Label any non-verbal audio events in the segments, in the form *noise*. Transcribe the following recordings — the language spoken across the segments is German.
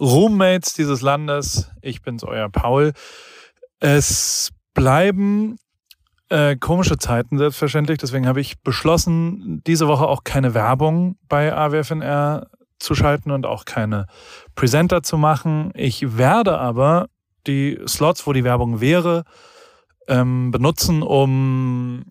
Roommates dieses Landes. Ich bin's, euer Paul. Es bleiben äh, komische Zeiten selbstverständlich. Deswegen habe ich beschlossen, diese Woche auch keine Werbung bei AWFNR zu schalten und auch keine Presenter zu machen. Ich werde aber die Slots, wo die Werbung wäre, ähm, benutzen, um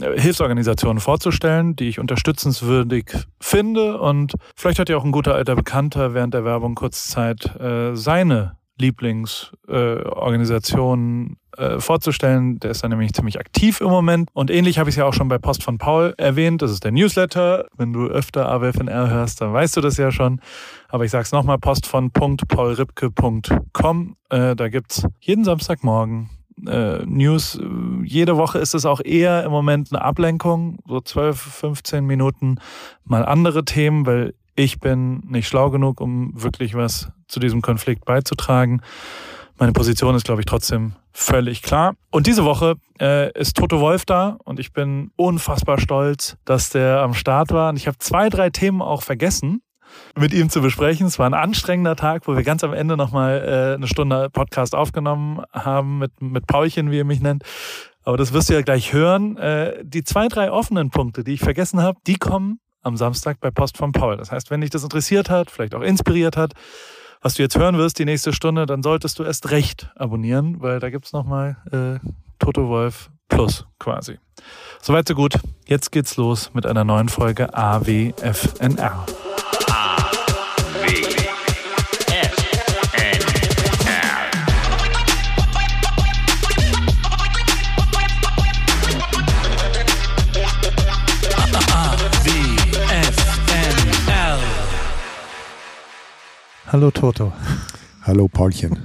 Hilfsorganisationen vorzustellen, die ich unterstützenswürdig finde. Und vielleicht hat ja auch ein guter alter Bekannter während der Werbung kurz Zeit, äh, seine Lieblingsorganisation äh, äh, vorzustellen. Der ist da nämlich ziemlich aktiv im Moment. Und ähnlich habe ich es ja auch schon bei Post von Paul erwähnt. Das ist der Newsletter. Wenn du öfter AWFNR hörst, dann weißt du das ja schon. Aber ich sage es nochmal, post von paulripke.com. Äh, da gibt's jeden Samstagmorgen äh, News. Jede Woche ist es auch eher im Moment eine Ablenkung, so 12, 15 Minuten mal andere Themen, weil ich bin nicht schlau genug, um wirklich was zu diesem Konflikt beizutragen. Meine Position ist, glaube ich, trotzdem völlig klar. Und diese Woche äh, ist Toto Wolf da und ich bin unfassbar stolz, dass der am Start war. Und ich habe zwei, drei Themen auch vergessen mit ihm zu besprechen. Es war ein anstrengender Tag, wo wir ganz am Ende nochmal äh, eine Stunde Podcast aufgenommen haben mit, mit Paulchen, wie er mich nennt. Aber das wirst du ja gleich hören. Äh, die zwei, drei offenen Punkte, die ich vergessen habe, die kommen am Samstag bei Post von Paul. Das heißt, wenn dich das interessiert hat, vielleicht auch inspiriert hat, was du jetzt hören wirst die nächste Stunde, dann solltest du erst recht abonnieren, weil da gibt's nochmal äh, Toto Wolf Plus quasi. Soweit so gut. Jetzt geht's los mit einer neuen Folge AWFNR. Hallo Toto. Hallo Paulchen.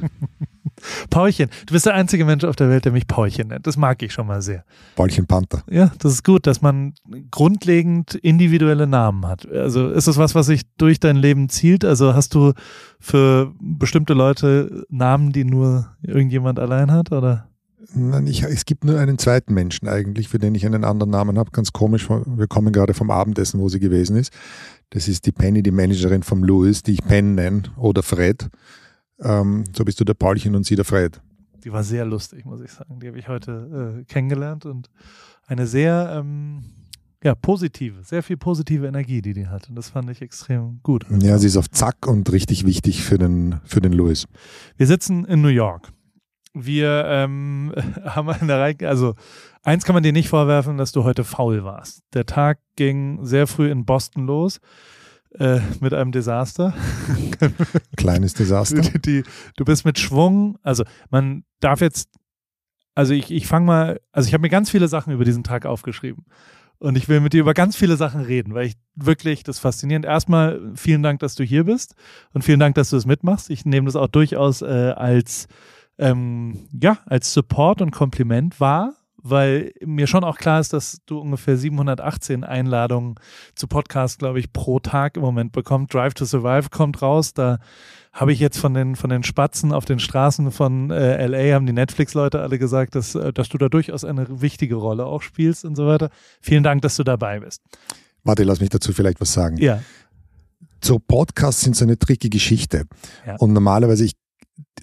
*laughs* Paulchen, du bist der einzige Mensch auf der Welt, der mich Paulchen nennt. Das mag ich schon mal sehr. Paulchen Panther. Ja, das ist gut, dass man grundlegend individuelle Namen hat. Also ist das was, was sich durch dein Leben zielt? Also hast du für bestimmte Leute Namen, die nur irgendjemand allein hat, oder? Nein, ich, es gibt nur einen zweiten Menschen eigentlich, für den ich einen anderen Namen habe. Ganz komisch. Wir kommen gerade vom Abendessen, wo sie gewesen ist. Das ist die Penny, die Managerin vom Louis, die ich Pen nenne, oder Fred. Ähm, so bist du der Paulchen und sie der Fred. Die war sehr lustig, muss ich sagen. Die habe ich heute äh, kennengelernt und eine sehr ähm, ja, positive, sehr viel positive Energie, die die hat. Und das fand ich extrem gut. Ja, sie ist auf Zack und richtig wichtig für den, für den Louis. Wir sitzen in New York. Wir ähm, *laughs* haben eine Reihe, also eins kann man dir nicht vorwerfen, dass du heute faul warst. Der Tag ging sehr früh in Boston los äh, mit einem Desaster. *laughs* Kleines Desaster. Die, die, du bist mit Schwung, also man darf jetzt, also ich, ich fange mal, also ich habe mir ganz viele Sachen über diesen Tag aufgeschrieben. Und ich will mit dir über ganz viele Sachen reden, weil ich wirklich das faszinierend. Erstmal vielen Dank, dass du hier bist und vielen Dank, dass du es mitmachst. Ich nehme das auch durchaus äh, als ähm, ja, als Support und Kompliment wahr, weil mir schon auch klar ist, dass du ungefähr 718 Einladungen zu Podcasts, glaube ich, pro Tag im Moment bekommst. Drive to Survive kommt raus, da habe ich jetzt von den, von den Spatzen auf den Straßen von äh, LA, haben die Netflix-Leute alle gesagt, dass, äh, dass du da durchaus eine wichtige Rolle auch spielst und so weiter. Vielen Dank, dass du dabei bist. Warte, lass mich dazu vielleicht was sagen. Ja. So Podcasts sind so eine tricky Geschichte. Ja. Und normalerweise, ich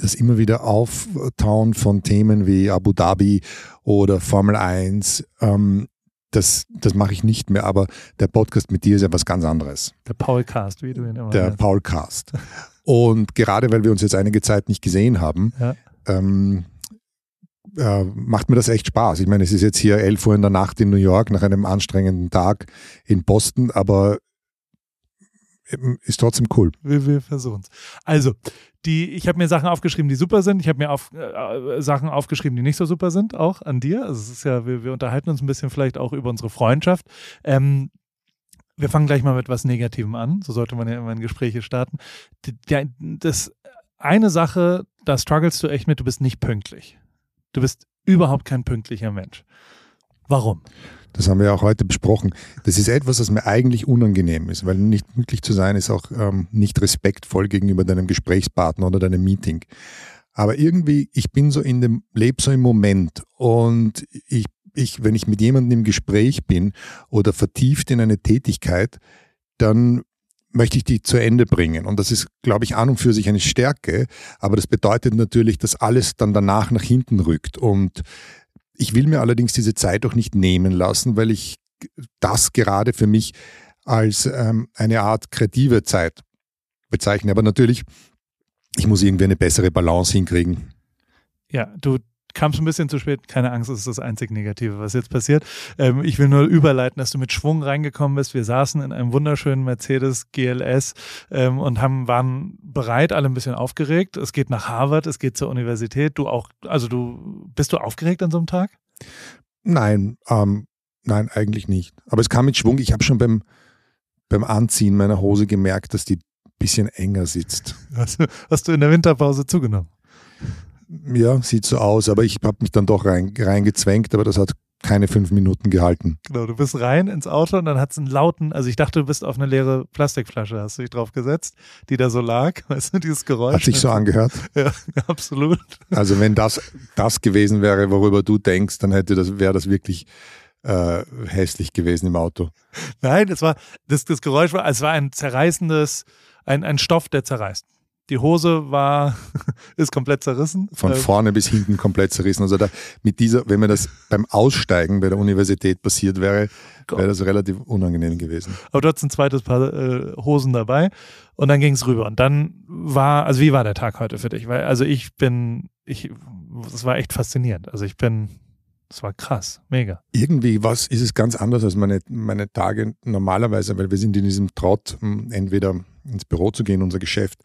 das immer wieder Auftauen von Themen wie Abu Dhabi oder Formel 1, ähm, das, das mache ich nicht mehr, aber der Podcast mit dir ist ja was ganz anderes. Der Paulcast, wie du ihn immer Der Paulcast. Und gerade weil wir uns jetzt einige Zeit nicht gesehen haben, ja. ähm, äh, macht mir das echt Spaß. Ich meine, es ist jetzt hier 11 Uhr in der Nacht in New York nach einem anstrengenden Tag in Boston, aber ist trotzdem cool. Wir, wir versuchen es. Also, die, ich habe mir Sachen aufgeschrieben, die super sind. Ich habe mir auf, äh, Sachen aufgeschrieben, die nicht so super sind, auch an dir. Also es ist ja, wir, wir unterhalten uns ein bisschen vielleicht auch über unsere Freundschaft. Ähm, wir fangen gleich mal mit was Negativem an. So sollte man ja immer in Gespräche starten. Die, das eine Sache, da strugglest du echt mit, du bist nicht pünktlich. Du bist überhaupt kein pünktlicher Mensch. Warum? Das haben wir auch heute besprochen. Das ist etwas, was mir eigentlich unangenehm ist, weil nicht pünktlich zu sein ist auch ähm, nicht respektvoll gegenüber deinem Gesprächspartner oder deinem Meeting. Aber irgendwie, ich bin so in dem, lebe so im Moment und ich, ich, wenn ich mit jemandem im Gespräch bin oder vertieft in eine Tätigkeit, dann möchte ich die zu Ende bringen. Und das ist, glaube ich, an und für sich eine Stärke. Aber das bedeutet natürlich, dass alles dann danach nach hinten rückt. Und ich will mir allerdings diese Zeit auch nicht nehmen lassen, weil ich das gerade für mich als ähm, eine Art kreative Zeit bezeichne. Aber natürlich, ich muss irgendwie eine bessere Balance hinkriegen. Ja, du kamst ein bisschen zu spät. Keine Angst, das ist das einzig Negative, was jetzt passiert. Ähm, ich will nur überleiten, dass du mit Schwung reingekommen bist. Wir saßen in einem wunderschönen Mercedes GLS ähm, und haben, waren bereit, alle ein bisschen aufgeregt. Es geht nach Harvard, es geht zur Universität. Du auch, also du, bist du aufgeregt an so einem Tag? Nein, ähm, nein, eigentlich nicht. Aber es kam mit Schwung. Ich habe schon beim, beim Anziehen meiner Hose gemerkt, dass die ein bisschen enger sitzt. Hast, hast du in der Winterpause zugenommen? Ja, sieht so aus, aber ich habe mich dann doch rein, reingezwängt, aber das hat keine fünf Minuten gehalten. Genau, du bist rein ins Auto und dann hat es einen lauten, also ich dachte, du bist auf eine leere Plastikflasche, hast du dich drauf gesetzt, die da so lag, *laughs* weißt du, dieses Geräusch. Hat sich so angehört? *laughs* Ja, absolut. Also wenn das das gewesen wäre, worüber du denkst, dann hätte das, wäre das wirklich äh, hässlich gewesen im Auto. Nein, das war, das, das Geräusch war, es war ein zerreißendes, ein, ein Stoff, der zerreißt. Die Hose war, *laughs* ist komplett zerrissen. Von äh, vorne bis hinten komplett zerrissen. Also da, mit dieser, wenn mir das beim Aussteigen bei der Universität passiert wäre, wäre das relativ unangenehm gewesen. Aber du hattest ein zweites Paar äh, Hosen dabei und dann ging es rüber. Und dann war, also wie war der Tag heute für dich? Weil, also ich bin, ich, das war echt faszinierend. Also ich bin, das war krass, mega. Irgendwie was ist es ganz anders als meine, meine Tage normalerweise, weil wir sind in diesem Trott, entweder ins Büro zu gehen, unser Geschäft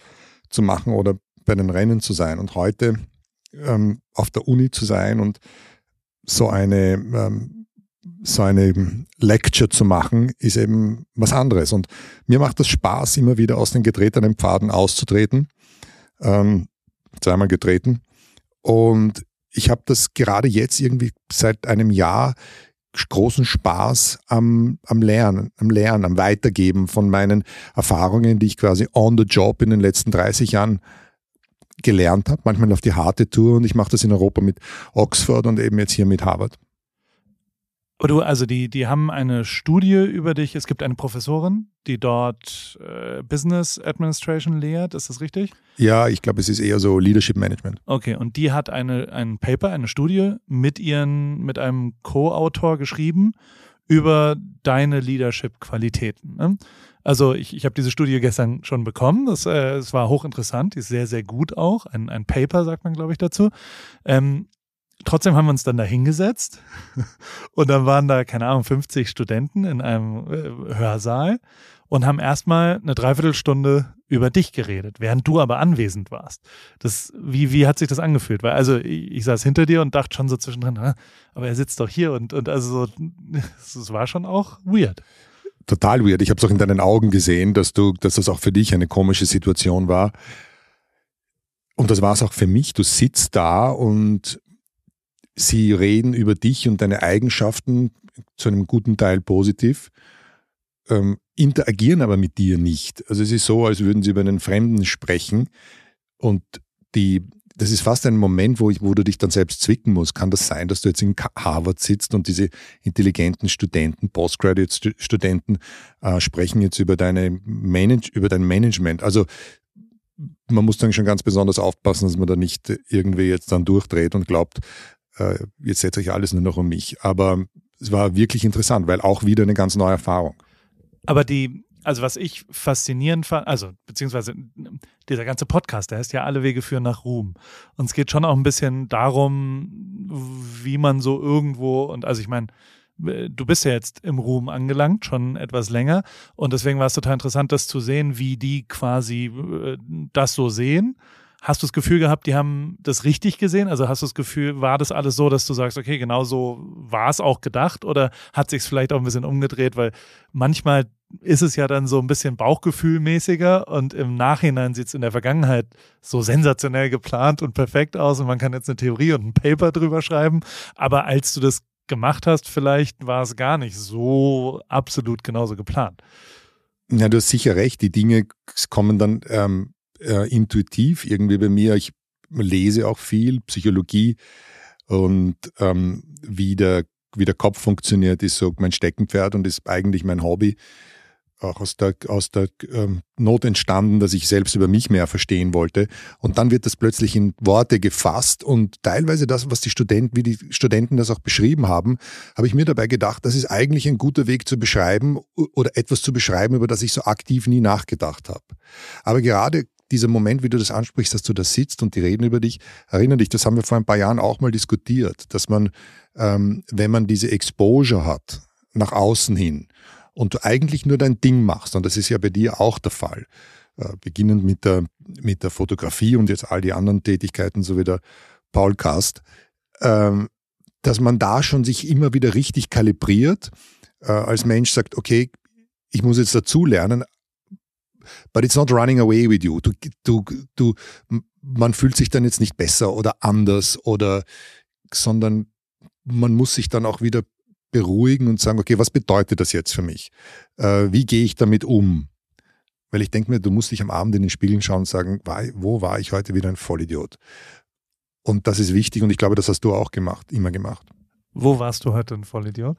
zu machen oder bei den Rennen zu sein. Und heute ähm, auf der Uni zu sein und so eine, ähm, so eine Lecture zu machen, ist eben was anderes. Und mir macht das Spaß, immer wieder aus den getretenen Pfaden auszutreten. Ähm, zweimal getreten. Und ich habe das gerade jetzt irgendwie seit einem Jahr großen Spaß am, am Lernen, am Lernen, am Weitergeben von meinen Erfahrungen, die ich quasi on the job in den letzten 30 Jahren gelernt habe, manchmal auf die harte Tour und ich mache das in Europa mit Oxford und eben jetzt hier mit Harvard. Du, also die, die haben eine Studie über dich. Es gibt eine Professorin, die dort äh, Business Administration lehrt. Ist das richtig? Ja, ich glaube, es ist eher so Leadership Management. Okay, und die hat eine, ein Paper, eine Studie mit ihren, mit einem Co-Autor geschrieben über deine Leadership-Qualitäten. Ne? Also ich, ich habe diese Studie gestern schon bekommen. Das, äh, es war hochinteressant, die ist sehr, sehr gut auch. Ein, ein Paper, sagt man, glaube ich, dazu. Ähm, trotzdem haben wir uns dann da hingesetzt *laughs* und dann waren da, keine Ahnung, 50 Studenten in einem äh, Hörsaal und haben erstmal eine Dreiviertelstunde über dich geredet, während du aber anwesend warst. Das, wie, wie hat sich das angefühlt? Weil, also, ich, ich saß hinter dir und dachte schon so zwischendrin, aber er sitzt doch hier und, und also so, *laughs* es war schon auch weird. Total weird. Ich habe es auch in deinen Augen gesehen, dass du, dass das auch für dich eine komische Situation war. Und das war es auch für mich. Du sitzt da und Sie reden über dich und deine Eigenschaften zu einem guten Teil positiv, ähm, interagieren aber mit dir nicht. Also es ist so, als würden sie über einen Fremden sprechen und die, das ist fast ein Moment, wo, ich, wo du dich dann selbst zwicken musst. Kann das sein, dass du jetzt in Harvard sitzt und diese intelligenten Studenten, Postgraduate-Studenten äh, sprechen jetzt über, deine Manage, über dein Management? Also man muss dann schon ganz besonders aufpassen, dass man da nicht irgendwie jetzt dann durchdreht und glaubt, äh, jetzt setze ich alles nur noch um mich. Aber es war wirklich interessant, weil auch wieder eine ganz neue Erfahrung. Aber die, also was ich faszinierend fand, also beziehungsweise dieser ganze Podcast, der heißt ja Alle Wege führen nach Ruhm. Und es geht schon auch ein bisschen darum, wie man so irgendwo, und also ich meine, du bist ja jetzt im Ruhm angelangt, schon etwas länger. Und deswegen war es total interessant, das zu sehen, wie die quasi äh, das so sehen Hast du das Gefühl gehabt, die haben das richtig gesehen? Also hast du das Gefühl, war das alles so, dass du sagst, okay, genau so war es auch gedacht oder hat sich es vielleicht auch ein bisschen umgedreht? Weil manchmal ist es ja dann so ein bisschen Bauchgefühlmäßiger und im Nachhinein sieht es in der Vergangenheit so sensationell geplant und perfekt aus und man kann jetzt eine Theorie und ein Paper drüber schreiben. Aber als du das gemacht hast, vielleicht war es gar nicht so absolut genauso geplant. Ja, du hast sicher recht. Die Dinge kommen dann ähm, äh, intuitiv irgendwie bei mir. Ich lese auch viel Psychologie und ähm, wie, der, wie der Kopf funktioniert, ist so mein Steckenpferd und ist eigentlich mein Hobby. auch aus der, aus der ähm, Not entstanden, dass ich selbst über mich mehr verstehen wollte. Und dann wird das plötzlich in Worte gefasst und teilweise das, was die Studenten, wie die Studenten das auch beschrieben haben, habe ich mir dabei gedacht, das ist eigentlich ein guter Weg zu beschreiben oder etwas zu beschreiben, über das ich so aktiv nie nachgedacht habe. Aber gerade dieser Moment, wie du das ansprichst, dass du da sitzt und die reden über dich, erinnere dich, das haben wir vor ein paar Jahren auch mal diskutiert, dass man, ähm, wenn man diese Exposure hat, nach außen hin, und du eigentlich nur dein Ding machst, und das ist ja bei dir auch der Fall, äh, beginnend mit der, mit der Fotografie und jetzt all die anderen Tätigkeiten, so wie der Paulcast, ähm, dass man da schon sich immer wieder richtig kalibriert, äh, als Mensch sagt, okay, ich muss jetzt dazulernen, but it's not running away with you. Du, du, du, man fühlt sich dann jetzt nicht besser oder anders oder, sondern man muss sich dann auch wieder beruhigen und sagen, okay, was bedeutet das jetzt für mich? Äh, wie gehe ich damit um? Weil ich denke mir, du musst dich am Abend in den Spiegel schauen und sagen, wo war ich heute wieder ein Vollidiot? Und das ist wichtig und ich glaube, das hast du auch gemacht, immer gemacht. Wo warst du heute ein Vollidiot?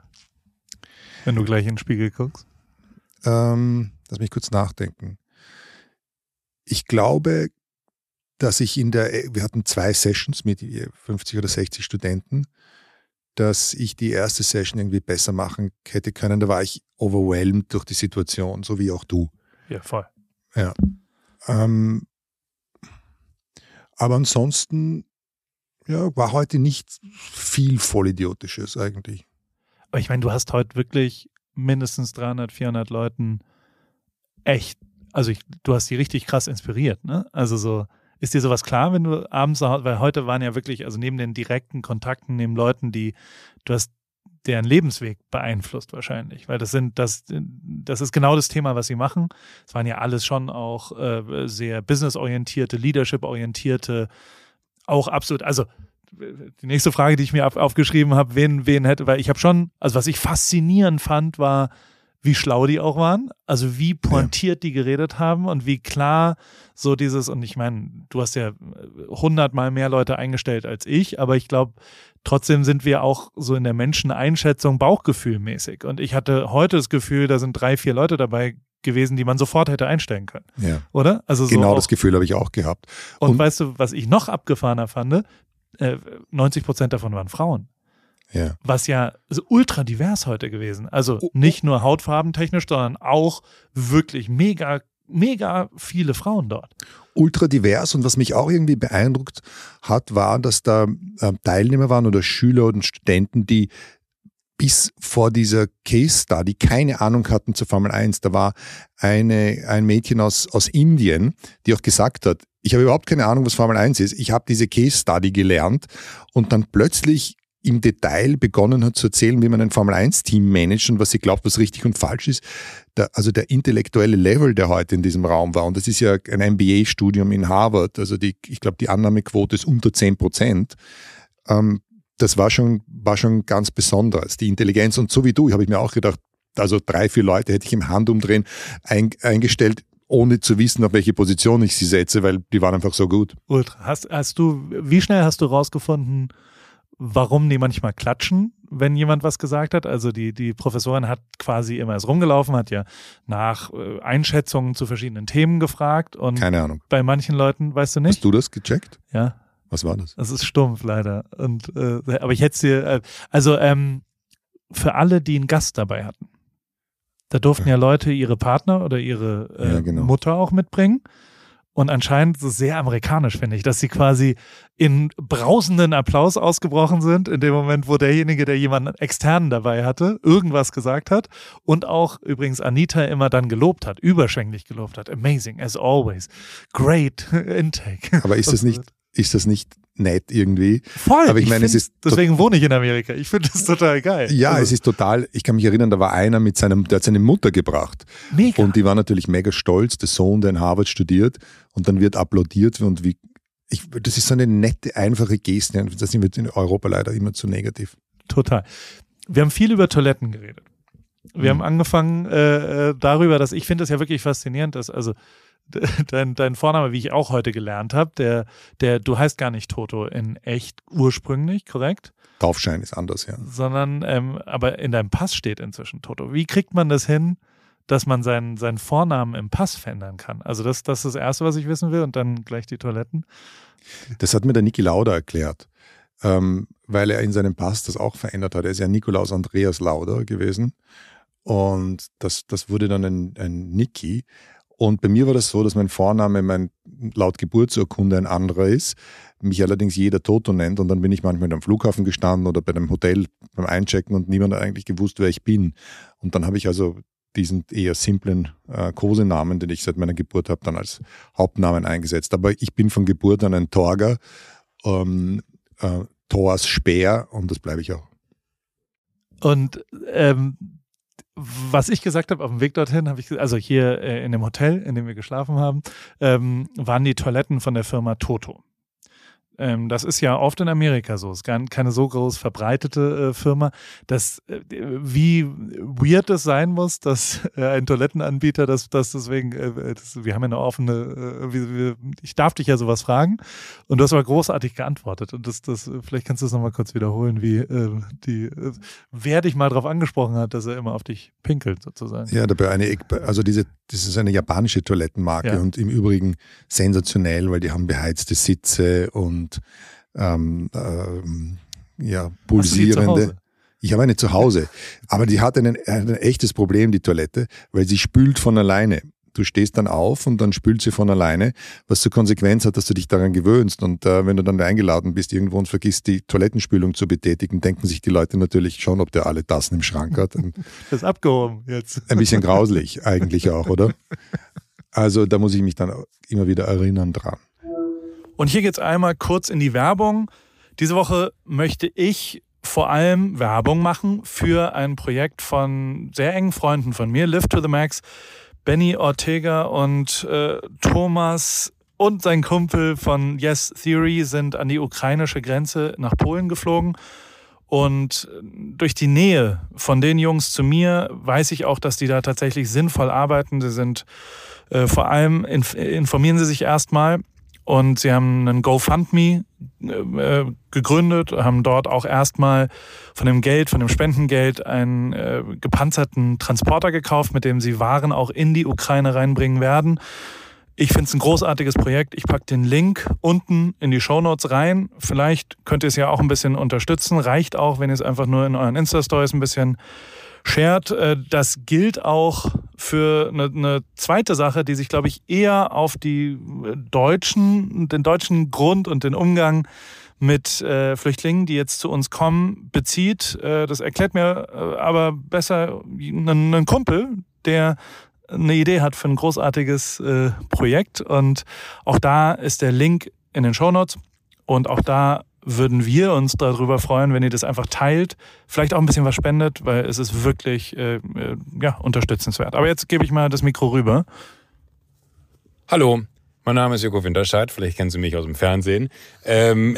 Wenn du gleich in den Spiegel guckst? Ähm, lass mich kurz nachdenken. Ich glaube, dass ich in der, wir hatten zwei Sessions mit 50 oder 60 Studenten dass ich die erste Session irgendwie besser machen hätte können. Da war ich overwhelmed durch die Situation, so wie auch du. Ja, voll. Ja. Ähm, aber ansonsten ja, war heute nicht viel Vollidiotisches eigentlich. Aber ich meine, du hast heute wirklich mindestens 300, 400 Leuten echt, also ich, du hast die richtig krass inspiriert, ne? Also so, ist dir sowas klar, wenn du abends, weil heute waren ja wirklich, also neben den direkten Kontakten, neben Leuten, die, du hast deren Lebensweg beeinflusst wahrscheinlich, weil das sind, das, das ist genau das Thema, was sie machen. Es waren ja alles schon auch äh, sehr businessorientierte, leadership-orientierte, auch absolut, also die nächste Frage, die ich mir auf, aufgeschrieben habe, wen, wen hätte, weil ich habe schon, also was ich faszinierend fand, war, wie schlau die auch waren, also wie pointiert die geredet haben und wie klar so dieses, und ich meine, du hast ja hundertmal mehr Leute eingestellt als ich, aber ich glaube, trotzdem sind wir auch so in der Menscheneinschätzung Bauchgefühlmäßig. Und ich hatte heute das Gefühl, da sind drei, vier Leute dabei gewesen, die man sofort hätte einstellen können. Ja. Oder? Also so genau das Gefühl habe ich auch gehabt. Und, und, weißt du, was ich noch abgefahrener fand? Äh, 90 Prozent davon waren Frauen. Ja. Was ja ultra divers heute gewesen. Also oh, oh. nicht nur hautfarbentechnisch, sondern auch wirklich mega, mega viele Frauen dort. Ultra divers und was mich auch irgendwie beeindruckt hat, war, dass da äh, Teilnehmer waren oder Schüler und Studenten, die bis vor dieser Case Study keine Ahnung hatten zur Formel 1. Da war eine, ein Mädchen aus, aus Indien, die auch gesagt hat, ich habe überhaupt keine Ahnung, was Formel 1 ist. Ich habe diese Case Study gelernt und dann plötzlich im Detail begonnen hat zu erzählen, wie man ein Formel-1-Team managt und was sie glaubt, was richtig und falsch ist. Der, also der intellektuelle Level, der heute in diesem Raum war, und das ist ja ein MBA-Studium in Harvard, also die, ich glaube, die Annahmequote ist unter 10 Prozent. Ähm, das war schon, war schon ganz besonders, die Intelligenz. Und so wie du, habe ich mir auch gedacht, also drei, vier Leute hätte ich im Handumdrehen ein, eingestellt, ohne zu wissen, auf welche Position ich sie setze, weil die waren einfach so gut. Ultra. Hast, hast du, wie schnell hast du rausgefunden, warum die manchmal klatschen, wenn jemand was gesagt hat. Also die, die Professorin hat quasi immer erst rumgelaufen, hat ja nach äh, Einschätzungen zu verschiedenen Themen gefragt. Und Keine Ahnung. Bei manchen Leuten, weißt du nicht? Hast du das gecheckt? Ja. Was war das? Das ist stumpf leider. Und äh, aber ich hätte es dir, äh, also ähm, für alle, die einen Gast dabei hatten. Da durften ja Leute ihre Partner oder ihre äh, ja, genau. Mutter auch mitbringen. Und anscheinend so sehr amerikanisch, finde ich, dass sie quasi in brausenden Applaus ausgebrochen sind, in dem Moment, wo derjenige, der jemanden externen dabei hatte, irgendwas gesagt hat und auch übrigens Anita immer dann gelobt hat, überschwänglich gelobt hat. Amazing, as always. Great *laughs* intake. Aber ist das nicht, ist das nicht nett irgendwie. Voll. Aber ich, ich meine, es ist. Deswegen wohne ich in Amerika. Ich finde das total geil. Ja, also. es ist total. Ich kann mich erinnern, da war einer mit seinem, der hat seine Mutter gebracht. Mega. Und die war natürlich mega stolz, der Sohn, der in Harvard studiert. Und dann wird applaudiert und wie. Ich, das ist so eine nette, einfache Geste. Das sind wir in Europa leider immer zu negativ. Total. Wir haben viel über Toiletten geredet. Wir mhm. haben angefangen äh, äh darüber, dass ich finde das ja wirklich faszinierend, dass also dein, dein Vorname, wie ich auch heute gelernt habe, der, der, du heißt gar nicht Toto in echt ursprünglich, korrekt? Taufschein ist anders, ja. Sondern, ähm, aber in deinem Pass steht inzwischen Toto. Wie kriegt man das hin, dass man seinen, seinen Vornamen im Pass verändern kann. Also das, das ist das Erste, was ich wissen will und dann gleich die Toiletten. Das hat mir der Niki Lauda erklärt, ähm, weil er in seinem Pass das auch verändert hat. Er ist ja Nikolaus Andreas Lauda gewesen und das, das wurde dann ein, ein Niki. Und bei mir war das so, dass mein Vorname mein, laut Geburtsurkunde ein anderer ist, mich allerdings jeder Toto nennt und dann bin ich manchmal am Flughafen gestanden oder bei einem Hotel beim Einchecken und niemand hat eigentlich gewusst, wer ich bin. Und dann habe ich also diesen eher simplen äh, Kosenamen, den ich seit meiner Geburt habe, dann als Hauptnamen eingesetzt. Aber ich bin von Geburt an ein Torger, ähm, äh, Thors Speer und das bleibe ich auch. Und ähm, was ich gesagt habe auf dem Weg dorthin, habe ich also hier äh, in dem Hotel, in dem wir geschlafen haben, ähm, waren die Toiletten von der Firma Toto. Ähm, das ist ja oft in Amerika so. Es ist keine so groß verbreitete äh, Firma, dass äh, wie weird es sein muss, dass äh, ein Toilettenanbieter, dass das deswegen, äh, das, wir haben ja eine offene, äh, wir, wir, ich darf dich ja sowas fragen und du hast aber großartig geantwortet und das, das, vielleicht kannst du es nochmal kurz wiederholen, wie äh, die, wer dich mal darauf angesprochen hat, dass er immer auf dich pinkelt sozusagen. Ja, dabei eine, also diese, das ist eine japanische Toilettenmarke ja. und im Übrigen sensationell, weil die haben beheizte Sitze und und ähm, ähm, ja, pulsierende. Ich habe eine zu Hause, aber die hat einen, ein echtes Problem, die Toilette, weil sie spült von alleine. Du stehst dann auf und dann spült sie von alleine, was zur Konsequenz hat, dass du dich daran gewöhnst. Und äh, wenn du dann eingeladen bist irgendwo und vergisst, die Toilettenspülung zu betätigen, denken sich die Leute natürlich schon, ob der alle Tassen im Schrank hat. *laughs* Das ist abgehoben jetzt. Ein bisschen grauslich eigentlich auch, oder? Also da muss ich mich dann immer wieder erinnern dran. Und hier geht es einmal kurz in die Werbung. Diese Woche möchte ich vor allem Werbung machen für ein Projekt von sehr engen Freunden von mir, Live to the Max. Benny Ortega und äh, Thomas und sein Kumpel von Yes Theory sind an die ukrainische Grenze nach Polen geflogen. Und durch die Nähe von den Jungs zu mir weiß ich auch, dass die da tatsächlich sinnvoll arbeiten. Sie sind äh, vor allem, inf informieren sie sich erstmal und sie haben einen GoFundMe äh, gegründet, haben dort auch erstmal von dem Geld, von dem Spendengeld einen äh, gepanzerten Transporter gekauft, mit dem sie Waren auch in die Ukraine reinbringen werden. Ich finde es ein großartiges Projekt. Ich packe den Link unten in die Show Notes rein. Vielleicht könnt ihr es ja auch ein bisschen unterstützen. Reicht auch, wenn ihr es einfach nur in euren Insta-Stories ein bisschen shared. Äh, das gilt auch für eine, eine zweite Sache, die sich, glaube ich, eher auf die deutschen, den deutschen Grund und den Umgang mit äh, Flüchtlingen, die jetzt zu uns kommen, bezieht. Äh, das erklärt mir äh, aber besser ein, Kumpel, der eine Idee hat für ein großartiges äh, Projekt. Und auch da ist der Link in den Show Notes. Und auch da würden wir uns darüber freuen, wenn ihr das einfach teilt, vielleicht auch ein bisschen was spendet, weil es ist wirklich äh, äh, ja, unterstützenswert. Aber jetzt gebe ich mal das Mikro rüber. Hallo, mein Name ist Joko Winterscheid, vielleicht kennen Sie mich aus dem Fernsehen. Ähm,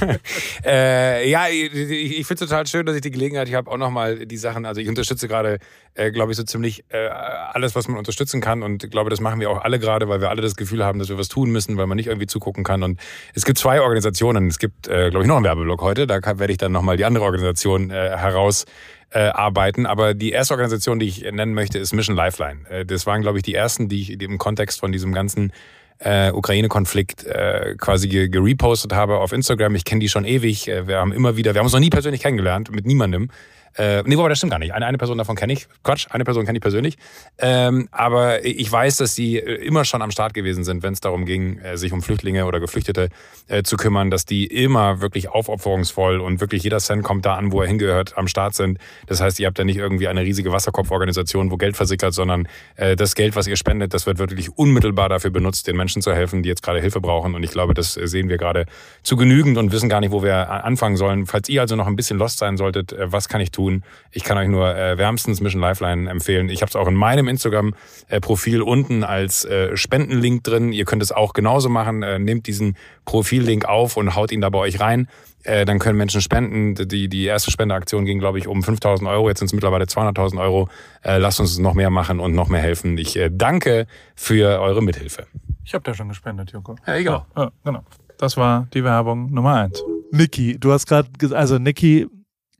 *laughs* äh, ja, ich, ich finde es total schön, dass ich die Gelegenheit habe, auch nochmal die Sachen, also ich unterstütze gerade, äh, glaube ich, so ziemlich äh, alles, was man unterstützen kann und glaube, das machen wir auch alle gerade, weil wir alle das Gefühl haben, dass wir was tun müssen, weil man nicht irgendwie zugucken kann und es gibt zwei Organisationen, es gibt, äh, glaube ich, noch einen Werbeblock heute, da werde ich dann nochmal die andere Organisation äh, heraus äh, arbeiten. Aber die erste Organisation, die ich nennen möchte, ist Mission Lifeline. Äh, das waren, glaube ich, die ersten, die ich im Kontext von diesem ganzen äh, Ukraine-Konflikt äh, quasi gerepostet habe auf Instagram. Ich kenne die schon ewig. Äh, wir haben immer wieder, wir haben uns noch nie persönlich kennengelernt, mit niemandem. Äh, nee, aber das stimmt gar nicht. Eine, eine Person davon kenne ich. Quatsch, eine Person kenne ich persönlich. Ähm, aber ich weiß, dass die äh, immer schon am Start gewesen sind, wenn es darum ging, äh, sich um Flüchtlinge oder Geflüchtete äh, zu kümmern, dass die immer wirklich aufopferungsvoll und wirklich jeder Cent kommt da an, wo er hingehört, am Start sind. Das heißt, ihr habt ja nicht irgendwie eine riesige Wasserkopforganisation, wo Geld versickert, sondern äh, das Geld, was ihr spendet, das wird wirklich unmittelbar dafür benutzt, den Menschen zu helfen, die jetzt gerade Hilfe brauchen. Und ich glaube, das sehen wir gerade zu genügend und wissen gar nicht, wo wir anfangen sollen. Falls ihr also noch ein bisschen lost sein solltet, äh, was kann ich tun? Tun. Ich kann euch nur äh, wärmstens Mission Lifeline empfehlen. Ich habe es auch in meinem Instagram-Profil unten als äh, Spendenlink drin. Ihr könnt es auch genauso machen. Äh, nehmt diesen Profillink auf und haut ihn da bei euch rein. Äh, dann können Menschen spenden. Die, die erste Spendeaktion ging, glaube ich, um 5000 Euro. Jetzt sind es mittlerweile 200.000 Euro. Äh, lasst uns noch mehr machen und noch mehr helfen. Ich äh, danke für eure Mithilfe. Ich habe da schon gespendet, Joko. Ja, egal. Ja, genau. Das war die Werbung Nummer eins. Niki, du hast gerade gesagt, also Niki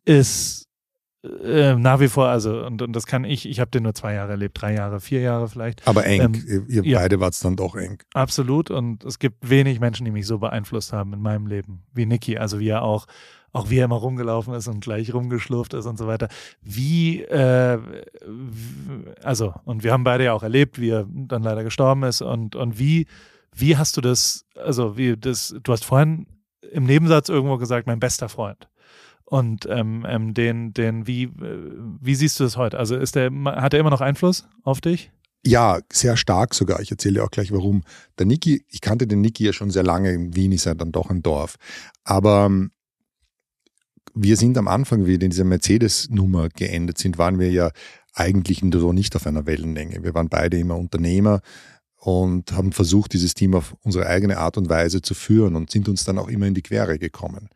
ist äh, nach wie vor, also und, und das kann ich, ich habe den nur zwei Jahre erlebt, drei Jahre, vier Jahre vielleicht. Aber eng, ähm, ihr ja, beide wart es dann doch eng. Absolut und es gibt wenig Menschen, die mich so beeinflusst haben in meinem Leben wie Niki, also wie er auch auch wie er immer rumgelaufen ist und gleich rumgeschlurft ist und so weiter. Wie, äh, also, und wir haben beide ja auch erlebt, wie er dann leider gestorben ist und, und wie, wie hast du das, also wie das, du hast vorhin im Nebensatz irgendwo gesagt, mein bester Freund. Und ähm, ähm, den, den, wie, äh, wie siehst du das heute? Also ist der, hat er immer noch Einfluss auf dich? Ja, sehr stark sogar. Ich erzähle auch gleich warum. Der Niki, ich kannte den Niki ja schon sehr lange. In Wien ist er dann doch ein Dorf. Aber ähm, wir sind am Anfang, wie wir in dieser Mercedes-Nummer geendet sind, waren wir ja eigentlich nicht auf einer Wellenlänge. Wir waren beide immer Unternehmer und haben versucht, dieses Team auf unsere eigene Art und Weise zu führen und sind uns dann auch immer in die Quere gekommen.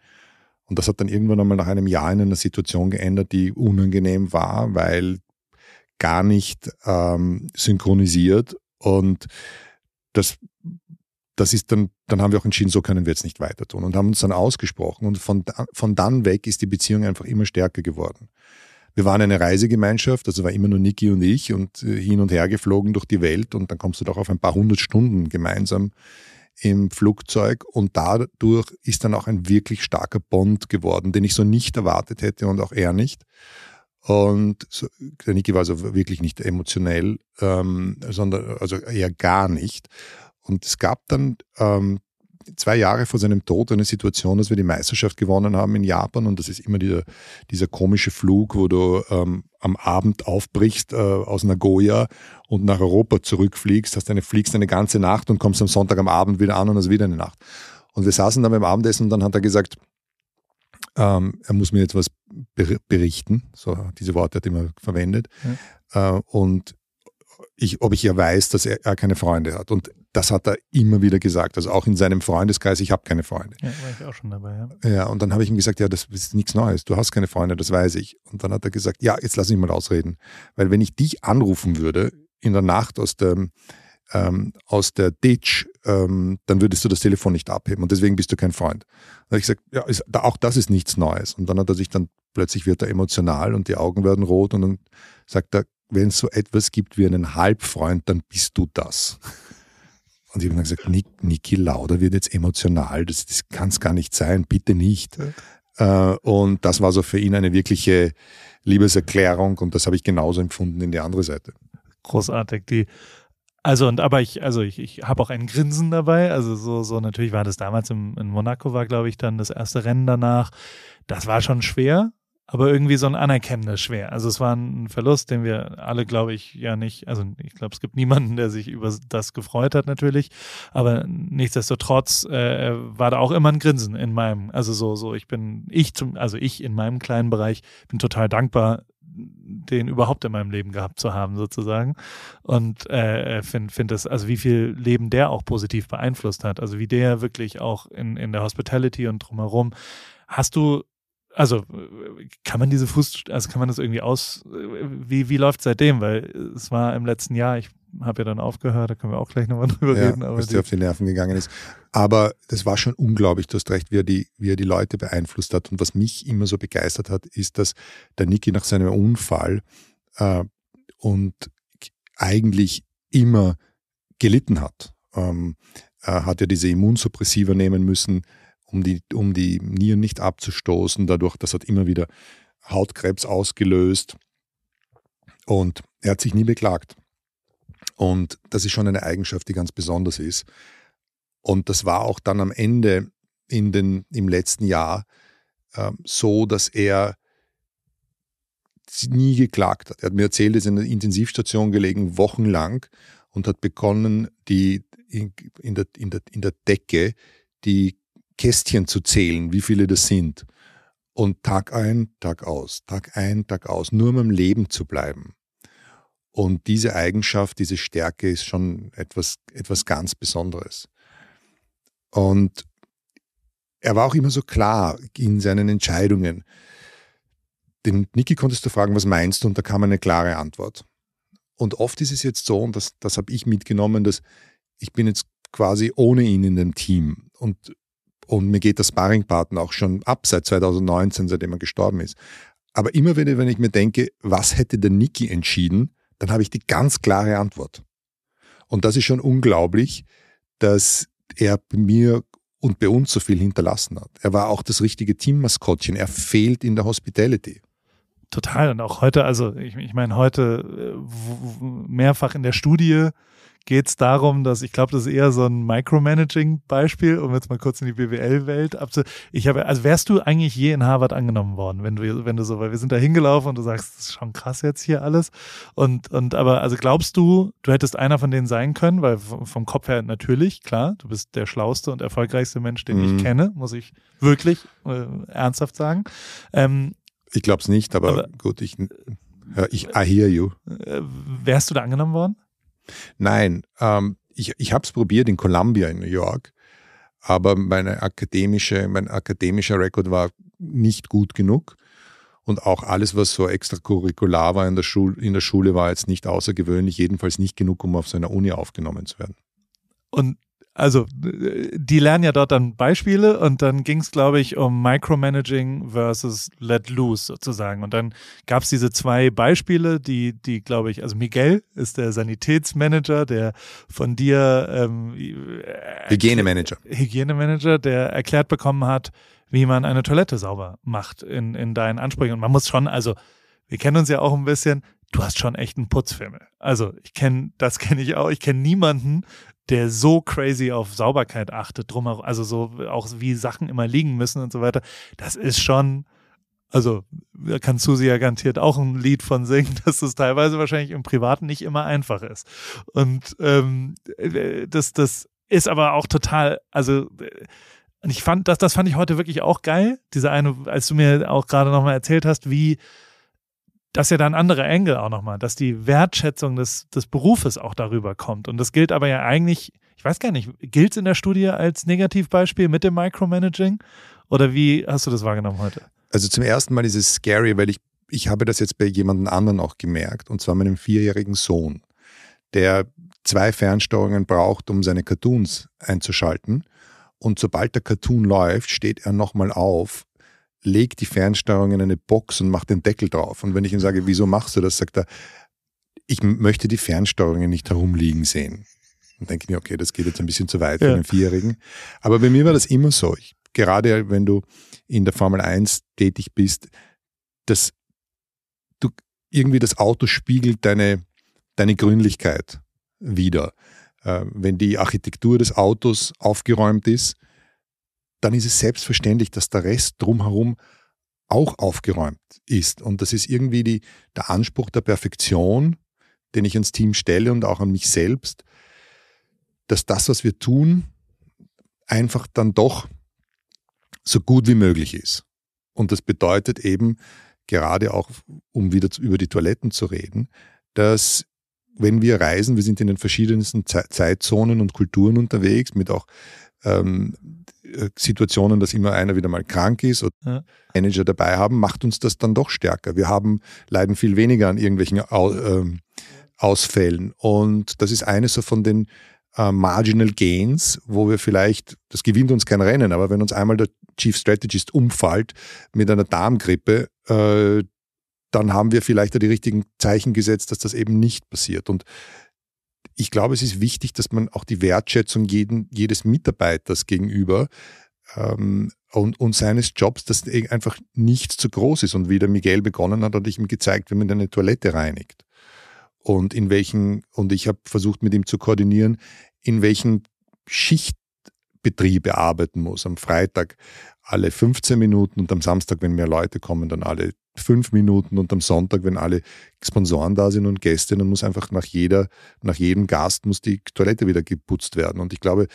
Und das hat dann irgendwann einmal nach einem Jahr in einer Situation geändert, die unangenehm war, weil gar nicht ähm, synchronisiert. Und das, das ist dann, dann haben wir auch entschieden, so können wir jetzt nicht weiter tun und haben uns dann ausgesprochen. Und von, von dann weg ist die Beziehung einfach immer stärker geworden. Wir waren eine Reisegemeinschaft, also war immer nur Niki und ich und äh, hin und her geflogen durch die Welt und dann kommst du doch auf ein paar hundert Stunden gemeinsam im Flugzeug und dadurch ist dann auch ein wirklich starker Bond geworden, den ich so nicht erwartet hätte und auch er nicht. Und so, der Niki war also wirklich nicht emotionell, ähm, sondern also eher gar nicht. Und es gab dann ähm, zwei Jahre vor seinem Tod eine Situation, dass wir die Meisterschaft gewonnen haben in Japan und das ist immer dieser, dieser komische Flug, wo du ähm, am Abend aufbrichst äh, aus Nagoya und nach Europa zurückfliegst, hast eine, fliegst eine ganze Nacht und kommst am Sonntag am Abend wieder an und hast wieder eine Nacht. Und wir saßen dann beim Abendessen und dann hat er gesagt, ähm, er muss mir jetzt was berichten, so diese Worte hat er immer verwendet. Ja. Äh, und ich, ob ich ja weiß, dass er, er, keine Freunde hat. Und das hat er immer wieder gesagt. Also auch in seinem Freundeskreis, ich habe keine Freunde. Ja, war ich auch schon dabei, ja. Ja, und dann habe ich ihm gesagt, ja, das ist nichts Neues. Du hast keine Freunde, das weiß ich. Und dann hat er gesagt, ja, jetzt lass mich mal ausreden. Weil wenn ich dich anrufen würde in der Nacht aus der, ähm, aus der Ditch, ähm, dann würdest du das Telefon nicht abheben und deswegen bist du kein Freund. Dann habe ich gesagt, ja, ist, auch das ist nichts Neues. Und dann hat er sich dann, plötzlich wird er emotional und die Augen werden rot und dann sagt er, wenn es so etwas gibt wie einen Halbfreund, dann bist du das. Und ich habe dann gesagt, Nick, Niki Lauder wird jetzt emotional, das, das kann es gar nicht sein, bitte nicht. Ja. Äh, und das war so für ihn eine wirkliche Liebeserklärung und das habe ich genauso empfunden in die andere Seite. Großartig. Die, also und aber ich, also ich, ich habe auch ein Grinsen dabei. Also so, so natürlich war das damals im, in Monaco, war, glaube ich, dann das erste Rennen danach. Das war schon schwer aber irgendwie so ein anerkennendes Schwer. Also es war ein Verlust, den wir alle, glaube ich, ja nicht, also ich glaube, es gibt niemanden, der sich über das gefreut hat natürlich, aber nichtsdestotrotz äh, war da auch immer ein Grinsen in meinem, also so, so, ich bin, ich zum, also ich in meinem kleinen Bereich bin total dankbar, den überhaupt in meinem Leben gehabt zu haben, sozusagen. Und äh, finde find das, also wie viel Leben der auch positiv beeinflusst hat, also wie der wirklich auch in, in der Hospitality und drumherum. Hast du also kann man diese Fuß, also kann man das irgendwie aus, wie, wie läuft seitdem? Weil es war im letzten Jahr, ich habe ja dann aufgehört, da können wir auch gleich nochmal *laughs* drüber ja, reden. Aber bis der auf die Nerven gegangen ist. Aber das war schon unglaublich, du hast recht, wie er, die, wie er die Leute beeinflusst hat. Und was mich immer so begeistert hat, ist, dass der Niki nach seinem Unfall äh, und eigentlich immer gelitten hat. Ähm, er hat ja diese Immunsuppressiva nehmen müssen, um die, um die Nieren nicht abzustoßen. Dadurch, das hat immer wieder Hautkrebs ausgelöst. Und er hat sich nie beklagt. Und das ist schon eine Eigenschaft, die ganz besonders ist. Und das war auch dann am Ende in den, im letzten Jahr äh, so, dass er nie geklagt hat. Er hat mir erzählt, er ist in einer Intensivstation gelegen, wochenlang, und hat begonnen, die in, in, der, in, der, in der Decke die Kästchen zu zählen, wie viele das sind. Und Tag ein, Tag aus, Tag ein, Tag aus, nur um im Leben zu bleiben. Und diese Eigenschaft, diese Stärke ist schon etwas, etwas ganz Besonderes. Und er war auch immer so klar in seinen Entscheidungen. Den Niki konntest du fragen, was meinst du? Und da kam eine klare Antwort. Und oft ist es jetzt so, und das, das habe ich mitgenommen, dass ich bin jetzt quasi ohne ihn in dem Team. Und und mir geht der Sparringpartner auch schon ab seit 2019, seitdem er gestorben ist. Aber immer wenn, ich mir denke, was hätte der Niki entschieden, dann habe ich die ganz klare Antwort. Und das ist schon unglaublich, dass er mir und bei uns so viel hinterlassen hat. Er war auch das richtige Teammaskottchen. Er fehlt in der Hospitality. Total. Und auch heute, also ich, ich meine, heute äh, mehrfach in der Studie geht es darum, dass ich glaube, das ist eher so ein Micromanaging-Beispiel, um jetzt mal kurz in die BWL-Welt abzu. Ich habe, also wärst du eigentlich je in Harvard angenommen worden, wenn du, wenn du so, weil wir sind da hingelaufen und du sagst, das ist schon krass jetzt hier alles. Und, und aber, also glaubst du, du hättest einer von denen sein können, weil vom Kopf her natürlich, klar, du bist der schlauste und erfolgreichste Mensch, den mhm. ich kenne, muss ich wirklich äh, ernsthaft sagen. Ähm, ich glaube es nicht, aber, aber gut, ich, ja, ich I hear you. Äh, wärst du da angenommen worden? Nein, ähm, ich, ich habe es probiert in Columbia in New York, aber meine akademische, mein akademischer Rekord war nicht gut genug. Und auch alles, was so extracurricular war in der, Schule, in der Schule, war jetzt nicht außergewöhnlich, jedenfalls nicht genug, um auf seiner Uni aufgenommen zu werden. Und also die lernen ja dort dann Beispiele und dann ging es, glaube ich, um Micromanaging versus Let Loose sozusagen. Und dann gab es diese zwei Beispiele, die, die, glaube ich, also Miguel ist der Sanitätsmanager, der von dir ähm, äh, Hygienemanager. Hygienemanager, der erklärt bekommen hat, wie man eine Toilette sauber macht in, in deinen Ansprüchen. Und man muss schon, also wir kennen uns ja auch ein bisschen, du hast schon echt einen Putzfimmel. Also ich kenne, das kenne ich auch. Ich kenne niemanden, der so crazy auf Sauberkeit achtet, drumherum, also so auch wie Sachen immer liegen müssen und so weiter. Das ist schon, also da kann Susi ja garantiert auch ein Lied von singen, *laughs* dass das teilweise wahrscheinlich im Privaten nicht immer einfach ist. Und ähm, das, das ist aber auch total, also und ich fand, das, das fand ich heute wirklich auch geil. Diese eine, als du mir auch gerade nochmal erzählt hast, wie das ist ja dann ein anderer Engel auch nochmal, dass die Wertschätzung des, des Berufes auch darüber kommt. Und das gilt aber ja eigentlich, ich weiß gar nicht, gilt es in der Studie als Negativbeispiel mit dem Micromanaging? Oder wie hast du das wahrgenommen heute? Also zum ersten Mal ist es scary, weil ich, ich habe das jetzt bei jemandem anderen auch gemerkt, und zwar meinem vierjährigen Sohn, der zwei Fernsteuerungen braucht, um seine Cartoons einzuschalten. Und sobald der Cartoon läuft, steht er nochmal auf, legt die Fernsteuerung in eine Box und macht den Deckel drauf. Und wenn ich ihm sage, wieso machst du das, sagt er, ich möchte die Fernsteuerungen nicht herumliegen sehen. Und denke ich mir, okay, das geht jetzt ein bisschen zu weit ja. für einen Vierjährigen. Aber bei mir war das immer so. Ich, gerade wenn du in der Formel 1 tätig bist, dass du irgendwie das Auto spiegelt deine, deine Grünlichkeit wieder. Äh, wenn die Architektur des Autos aufgeräumt ist, dann ist es selbstverständlich, dass der Rest drumherum auch aufgeräumt ist. Und das ist irgendwie die, der Anspruch der Perfektion, den ich ans Team stelle und auch an mich selbst, dass das, was wir tun, einfach dann doch so gut wie möglich ist. Und das bedeutet eben, gerade auch, um wieder über die Toiletten zu reden, dass wenn wir reisen, wir sind in den verschiedensten Zeitzonen und Kulturen unterwegs, mit auch ähm, äh, Situationen, dass immer einer wieder mal krank ist oder ja. Manager dabei haben, macht uns das dann doch stärker. Wir haben leiden viel weniger an irgendwelchen äh, Ausfällen. Und das ist eines so von den äh, Marginal Gains, wo wir vielleicht, das gewinnt uns kein Rennen, aber wenn uns einmal der Chief Strategist umfällt mit einer Darmgrippe, äh, dann haben wir vielleicht da die richtigen Zeichen gesetzt, dass das eben nicht passiert. Und ich glaube, es ist wichtig, dass man auch die Wertschätzung jeden, jedes Mitarbeiters gegenüber ähm, und, und seines Jobs, dass einfach nicht zu groß ist. Und wie der Miguel begonnen hat, hat ich ihm gezeigt, wie man eine Toilette reinigt. Und in welchen, und ich habe versucht mit ihm zu koordinieren, in welchen Schichtbetrieb er arbeiten muss. Am Freitag alle 15 Minuten und am Samstag, wenn mehr Leute kommen, dann alle fünf Minuten und am Sonntag, wenn alle Sponsoren da sind und Gäste, dann muss einfach nach jeder, nach jedem Gast muss die Toilette wieder geputzt werden. Und ich glaube,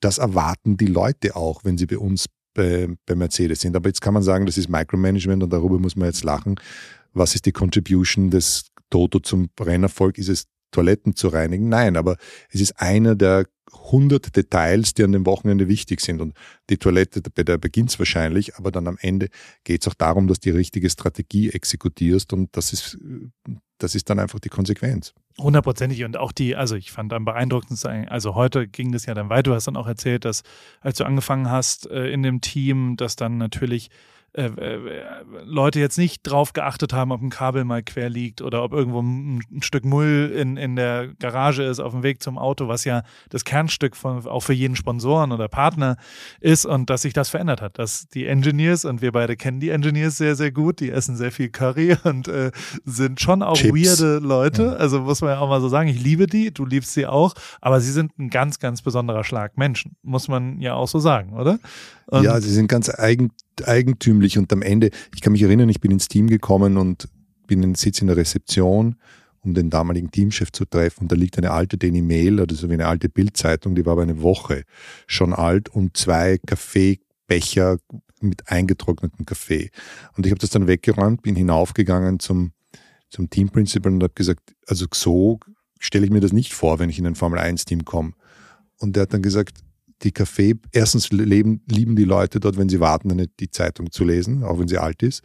das erwarten die Leute auch, wenn sie bei uns bei, bei Mercedes sind. Aber jetzt kann man sagen, das ist Micromanagement und darüber muss man jetzt lachen. Was ist die Contribution des Toto zum Rennerfolg? Ist es Toiletten zu reinigen? Nein, aber es ist einer der 100 Details, die an dem Wochenende wichtig sind. Und die Toilette, bei der beginnt es wahrscheinlich, aber dann am Ende geht es auch darum, dass du die richtige Strategie exekutierst und das ist, das ist dann einfach die Konsequenz. Hundertprozentig und auch die, also ich fand am beeindruckendsten, also heute ging das ja dann weiter, du hast dann auch erzählt, dass als du angefangen hast äh, in dem Team, dass dann natürlich Leute jetzt nicht drauf geachtet haben, ob ein Kabel mal quer liegt oder ob irgendwo ein, ein, Stück Müll in, in der Garage ist auf dem Weg zum Auto, was ja das Kernstück von, auch für jeden Sponsoren oder Partner ist und dass sich das verändert hat. Dass die Engineers, und wir beide kennen die Engineers sehr, sehr gut, die essen sehr viel Curry *laughs* und äh, sind schon auch Chips. weirde Leute. Ja. Also muss man ja auch mal so sagen, ich liebe die, du liebst sie auch, aber sie sind ein ganz, ganz besonderer Schlag Menschen, muss man ja auch so sagen, oder? Und ja, sie sind ganz eigen, eigentümlich und am Ende, ich kann mich erinnern, ich bin ins Team gekommen und bin in Sitz in der Rezeption, um den damaligen Teamchef zu treffen. Und da liegt eine alte Daily Mail oder so wie eine alte Bildzeitung, die war aber eine Woche schon alt und zwei Kaffeebecher mit eingetrocknetem Kaffee. Und ich habe das dann weggeräumt, bin hinaufgegangen zum, zum Team Principal und habe gesagt, also so stelle ich mir das nicht vor, wenn ich in ein Formel 1 Team komme. Und der hat dann gesagt, die Kaffee, erstens leben, lieben die Leute dort, wenn sie warten, eine, die Zeitung zu lesen, auch wenn sie alt ist.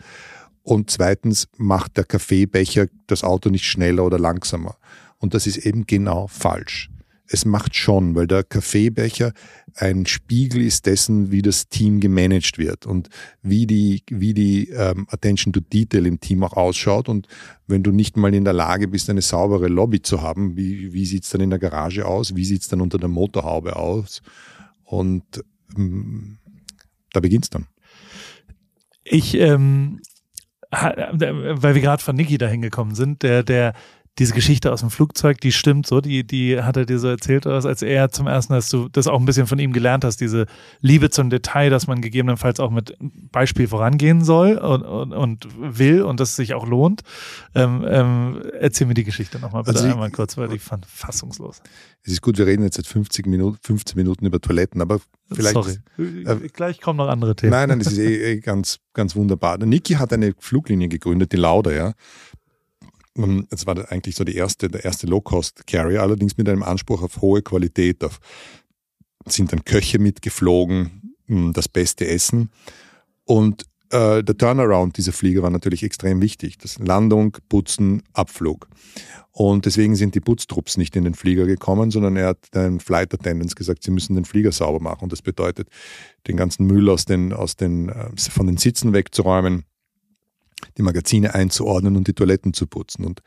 Und zweitens macht der Kaffeebecher das Auto nicht schneller oder langsamer. Und das ist eben genau falsch. Es macht schon, weil der Kaffeebecher ein Spiegel ist dessen, wie das Team gemanagt wird und wie die, wie die ähm, Attention to Detail im Team auch ausschaut. Und wenn du nicht mal in der Lage bist, eine saubere Lobby zu haben, wie, wie sieht es dann in der Garage aus? Wie sieht es dann unter der Motorhaube aus? Und ähm, da beginnt es dann. Ich, ähm, weil wir gerade von Niki dahin gekommen sind, der, der diese Geschichte aus dem Flugzeug, die stimmt so, die, die hat er dir so erzählt, als er zum ersten, dass du das auch ein bisschen von ihm gelernt hast, diese Liebe zum Detail, dass man gegebenenfalls auch mit Beispiel vorangehen soll und, und, und will und das sich auch lohnt. Ähm, ähm, erzähl mir die Geschichte nochmal bitte also ich, einmal kurz, weil ich fand fassungslos. Es ist gut, wir reden jetzt seit 50 Minuten, 15 Minuten über Toiletten, aber vielleicht. Sorry. Äh, Gleich kommen noch andere Themen. Nein, nein, das ist eh, eh ganz, ganz wunderbar. Der Niki hat eine Fluglinie gegründet, die Lauda, ja. Es war eigentlich so die erste, der erste Low-Cost-Carrier, allerdings mit einem Anspruch auf hohe Qualität. Auf, sind dann Köche mitgeflogen, hm, das beste Essen. Und äh, der Turnaround dieser Flieger war natürlich extrem wichtig. Das Landung, Putzen, Abflug. Und deswegen sind die Putztrupps nicht in den Flieger gekommen, sondern er hat den Flight Attendants gesagt, sie müssen den Flieger sauber machen. Und das bedeutet, den ganzen Müll aus den, aus den, äh, von den Sitzen wegzuräumen, die Magazine einzuordnen und die Toiletten zu putzen. Und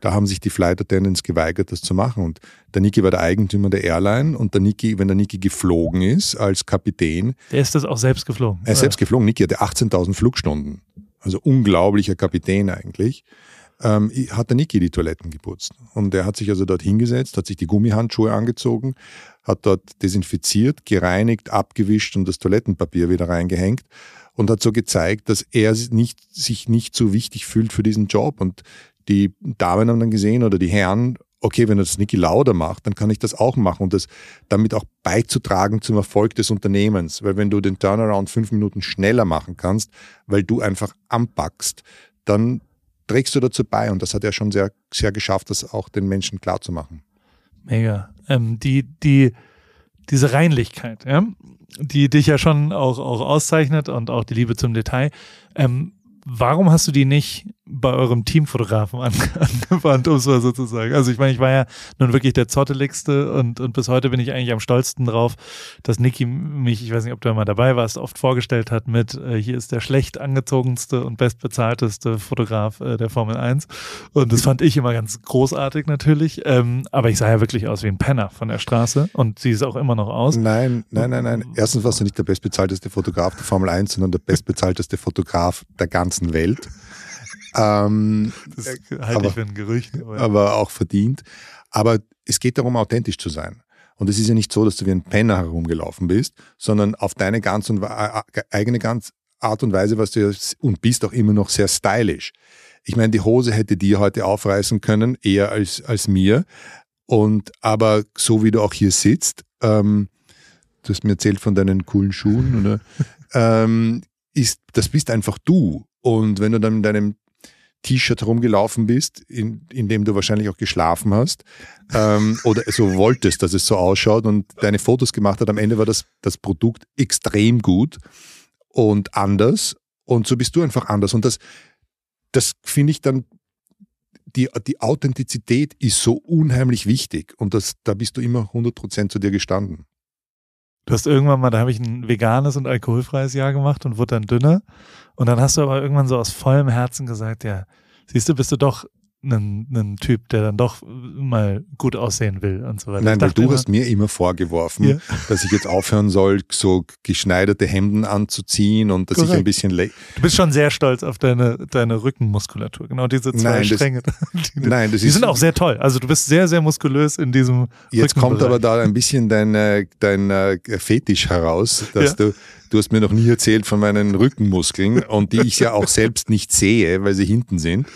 da haben sich die Flight Attendants geweigert, das zu machen. Und der Niki war der Eigentümer der Airline und der Niki, wenn der Niki geflogen ist als Kapitän. Der ist das auch selbst geflogen. Er ist selbst geflogen. Niki hatte 18.000 Flugstunden. Also unglaublicher Kapitän eigentlich. Ähm, hat der Niki die Toiletten geputzt. Und er hat sich also dort hingesetzt, hat sich die Gummihandschuhe angezogen, hat dort desinfiziert, gereinigt, abgewischt und das Toilettenpapier wieder reingehängt und hat so gezeigt, dass er nicht, sich nicht so wichtig fühlt für diesen Job. Und die Damen haben dann gesehen oder die Herren, okay, wenn das Niki Lauda macht, dann kann ich das auch machen und das damit auch beizutragen zum Erfolg des Unternehmens. Weil wenn du den Turnaround fünf Minuten schneller machen kannst, weil du einfach anpackst, dann trägst du dazu bei und das hat er schon sehr, sehr geschafft, das auch den Menschen klar zu machen. Mega. Ähm, die, die, diese Reinlichkeit, ja, die dich ja schon auch, auch auszeichnet und auch die Liebe zum Detail. Ähm, warum hast du die nicht bei eurem Teamfotografen an, *laughs* angewandt, um es mal so zu sagen. Also ich meine, ich war ja nun wirklich der zotteligste und, und bis heute bin ich eigentlich am stolzesten drauf, dass Niki mich, ich weiß nicht, ob du mal dabei warst, oft vorgestellt hat mit, äh, hier ist der schlecht angezogenste und bestbezahlteste Fotograf äh, der Formel 1. Und das fand ich immer ganz großartig natürlich. Ähm, aber ich sah ja wirklich aus wie ein Penner von der Straße und sie ist auch immer noch aus. Nein, nein, nein, nein. Erstens warst du nicht der bestbezahlteste Fotograf der Formel 1, sondern der bestbezahlteste Fotograf der ganzen Welt. Ähm, das halte aber, ich für ein Gerücht. Aber, aber auch verdient. Aber es geht darum, authentisch zu sein. Und es ist ja nicht so, dass du wie ein Penner herumgelaufen bist, sondern auf deine ganz und eigene ganz Art und Weise was du und bist auch immer noch sehr stylisch. Ich meine, die Hose hätte dir heute aufreißen können, eher als, als mir. Und aber so wie du auch hier sitzt, ähm, du hast mir erzählt von deinen coolen Schuhen, oder? *laughs* ähm, ist, das bist einfach du. Und wenn du dann in deinem T-Shirt rumgelaufen bist, in, in dem du wahrscheinlich auch geschlafen hast ähm, oder so wolltest, dass es so ausschaut und deine Fotos gemacht hat. Am Ende war das, das Produkt extrem gut und anders und so bist du einfach anders. Und das, das finde ich dann, die, die Authentizität ist so unheimlich wichtig und das, da bist du immer 100% zu dir gestanden. Du hast irgendwann mal, da habe ich ein veganes und alkoholfreies Jahr gemacht und wurde dann dünner. Und dann hast du aber irgendwann so aus vollem Herzen gesagt, ja, siehst du, bist du doch einen, einen Typ, der dann doch mal gut aussehen will und so weiter. Nein, weil du immer, hast mir immer vorgeworfen, ja. dass ich jetzt aufhören soll, so geschneiderte Hemden anzuziehen und dass Korrekt. ich ein bisschen Du bist schon sehr stolz auf deine, deine Rückenmuskulatur. Genau diese zwei nein, Stränge. Das, *laughs* die, nein, das die sind auch sehr toll. Also du bist sehr, sehr muskulös in diesem Jetzt kommt aber da ein bisschen dein, äh, dein äh, Fetisch heraus, dass ja. du Du hast mir noch nie erzählt von meinen Rückenmuskeln und die ich ja auch selbst nicht sehe, weil sie hinten sind.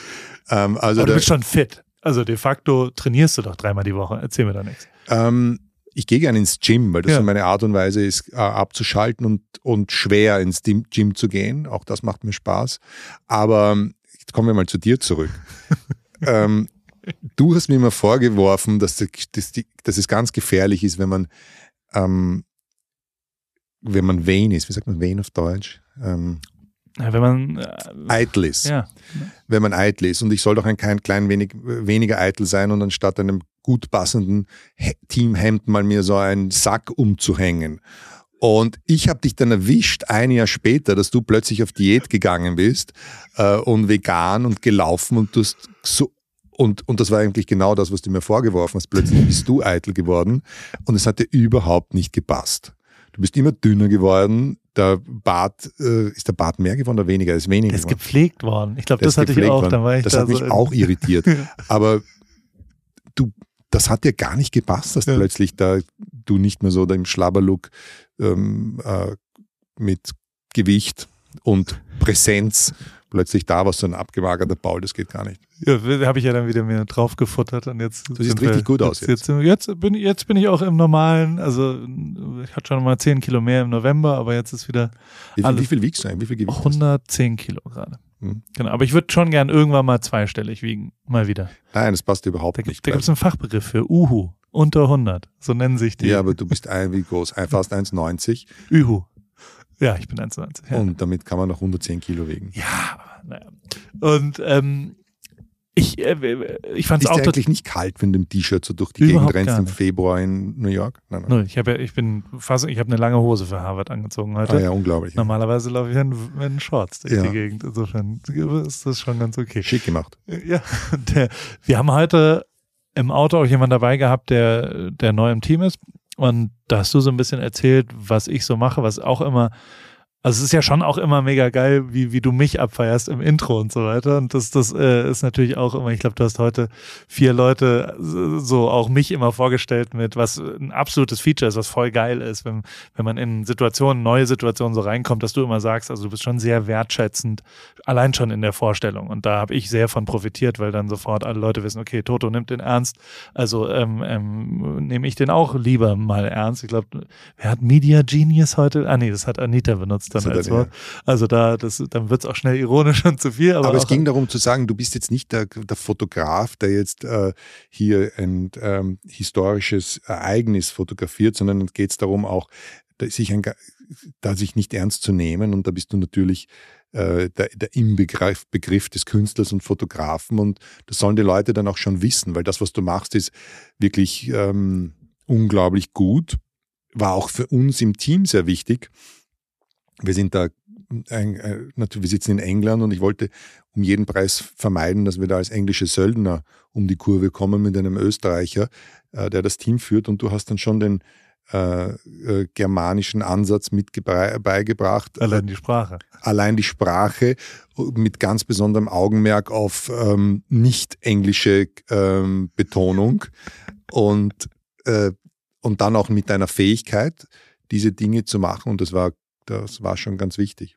Ähm, also Aber du bist schon fit. Also de facto trainierst du doch dreimal die Woche. Erzähl mir da nichts. Ähm, ich gehe gerne ins Gym, weil das ja. so meine Art und Weise ist, äh, abzuschalten und, und schwer ins Gym zu gehen. Auch das macht mir Spaß. Aber jetzt kommen wir mal zu dir zurück. *laughs* ähm, du hast mir immer vorgeworfen, dass, dass, dass, es ganz gefährlich ist, wenn man, ähm, wenn man vain ist. Wie sagt man vain auf Deutsch? Ähm, wenn man äh, eitel ist. Ja. Wenn man eitel ist. Und ich soll doch ein klein, klein wenig weniger eitel sein und anstatt einem gut passenden Teamhemd mal mir so einen Sack umzuhängen. Und ich habe dich dann erwischt, ein Jahr später, dass du plötzlich auf Diät gegangen bist äh, und vegan und gelaufen und du hast so und, und das war eigentlich genau das, was du mir vorgeworfen hast. Plötzlich bist du eitel geworden und es hat dir überhaupt nicht gepasst. Du bist immer dünner geworden. Der Bart, äh, ist der Bart mehr geworden oder weniger? Ist weniger. Der ist gepflegt worden. Ich glaube, das hatte ich auch. Da war ich das da hat so mich auch irritiert. *laughs* Aber du, das hat dir gar nicht gepasst, dass ja. plötzlich da du nicht mehr so im Schlabberlook ähm, äh, mit Gewicht und Präsenz plötzlich da war so ein abgemagerter Paul, das geht gar nicht. Ja, habe ich ja dann wieder mir drauf gefuttert und jetzt. Du siehst richtig gut aus jetzt. Jetzt, jetzt, bin, jetzt bin ich auch im normalen, also ich hatte schon mal 10 Kilo mehr im November, aber jetzt ist wieder. Wie viel, wie viel wiegst du eigentlich? Wie viel Gewicht 110 Kilo gerade. Hm. Genau, aber ich würde schon gern irgendwann mal zweistellig wiegen, mal wieder. Nein, das passt überhaupt da, nicht. Da gibt es einen Fachbegriff für Uhu, unter 100, so nennen sich die. Ja, aber du bist ein, wie groß? Fast 1,90. Uhu. Ja, ich bin 1,90. Ja. Und damit kann man noch 110 Kilo wiegen. Ja, naja. Und ähm, ich, äh, ich fand es auch. Ist eigentlich nicht kalt, wenn du im T-Shirt so durch die Gegend rennst im Februar in New York? Nein, nein. Ich habe ja, ich bin fast, ich habe eine lange Hose für Harvard angezogen heute. Ah ja, unglaublich. Normalerweise laufe ich in, in Shorts durch ja. die Gegend. Insofern ist das schon ganz okay. Schick gemacht. Ja, *laughs* der, wir haben heute im Auto auch jemanden dabei gehabt, der, der neu im Team ist. Und da hast du so ein bisschen erzählt, was ich so mache, was auch immer also es ist ja schon auch immer mega geil, wie, wie du mich abfeierst im Intro und so weiter. Und das, das äh, ist natürlich auch immer, ich glaube, du hast heute vier Leute so auch mich immer vorgestellt mit, was ein absolutes Feature ist, was voll geil ist, wenn, wenn man in Situationen, neue Situationen so reinkommt, dass du immer sagst, also du bist schon sehr wertschätzend, allein schon in der Vorstellung. Und da habe ich sehr von profitiert, weil dann sofort alle Leute wissen, okay, Toto nimmt den ernst, also ähm, ähm, nehme ich den auch lieber mal ernst. Ich glaube, wer hat Media Genius heute? Ah nee, das hat Anita benutzt dann als Wort. Also da, das, dann wird es auch schnell ironisch und zu viel. Aber, aber es ging darum zu sagen, du bist jetzt nicht der, der Fotograf, der jetzt äh, hier ein ähm, historisches Ereignis fotografiert, sondern geht es darum auch, sich, ein, da sich nicht ernst zu nehmen. Und da bist du natürlich äh, der, der Inbegriff Begriff des Künstlers und Fotografen. Und das sollen die Leute dann auch schon wissen, weil das, was du machst, ist wirklich ähm, unglaublich gut. War auch für uns im Team sehr wichtig, wir sind da, äh, natürlich, wir sitzen in England und ich wollte um jeden Preis vermeiden, dass wir da als englische Söldner um die Kurve kommen mit einem Österreicher, äh, der das Team führt und du hast dann schon den äh, äh, germanischen Ansatz mit beigebracht. Allein die Sprache. Allein die Sprache mit ganz besonderem Augenmerk auf ähm, nicht englische ähm, Betonung und, äh, und dann auch mit deiner Fähigkeit, diese Dinge zu machen. Und das war das war schon ganz wichtig.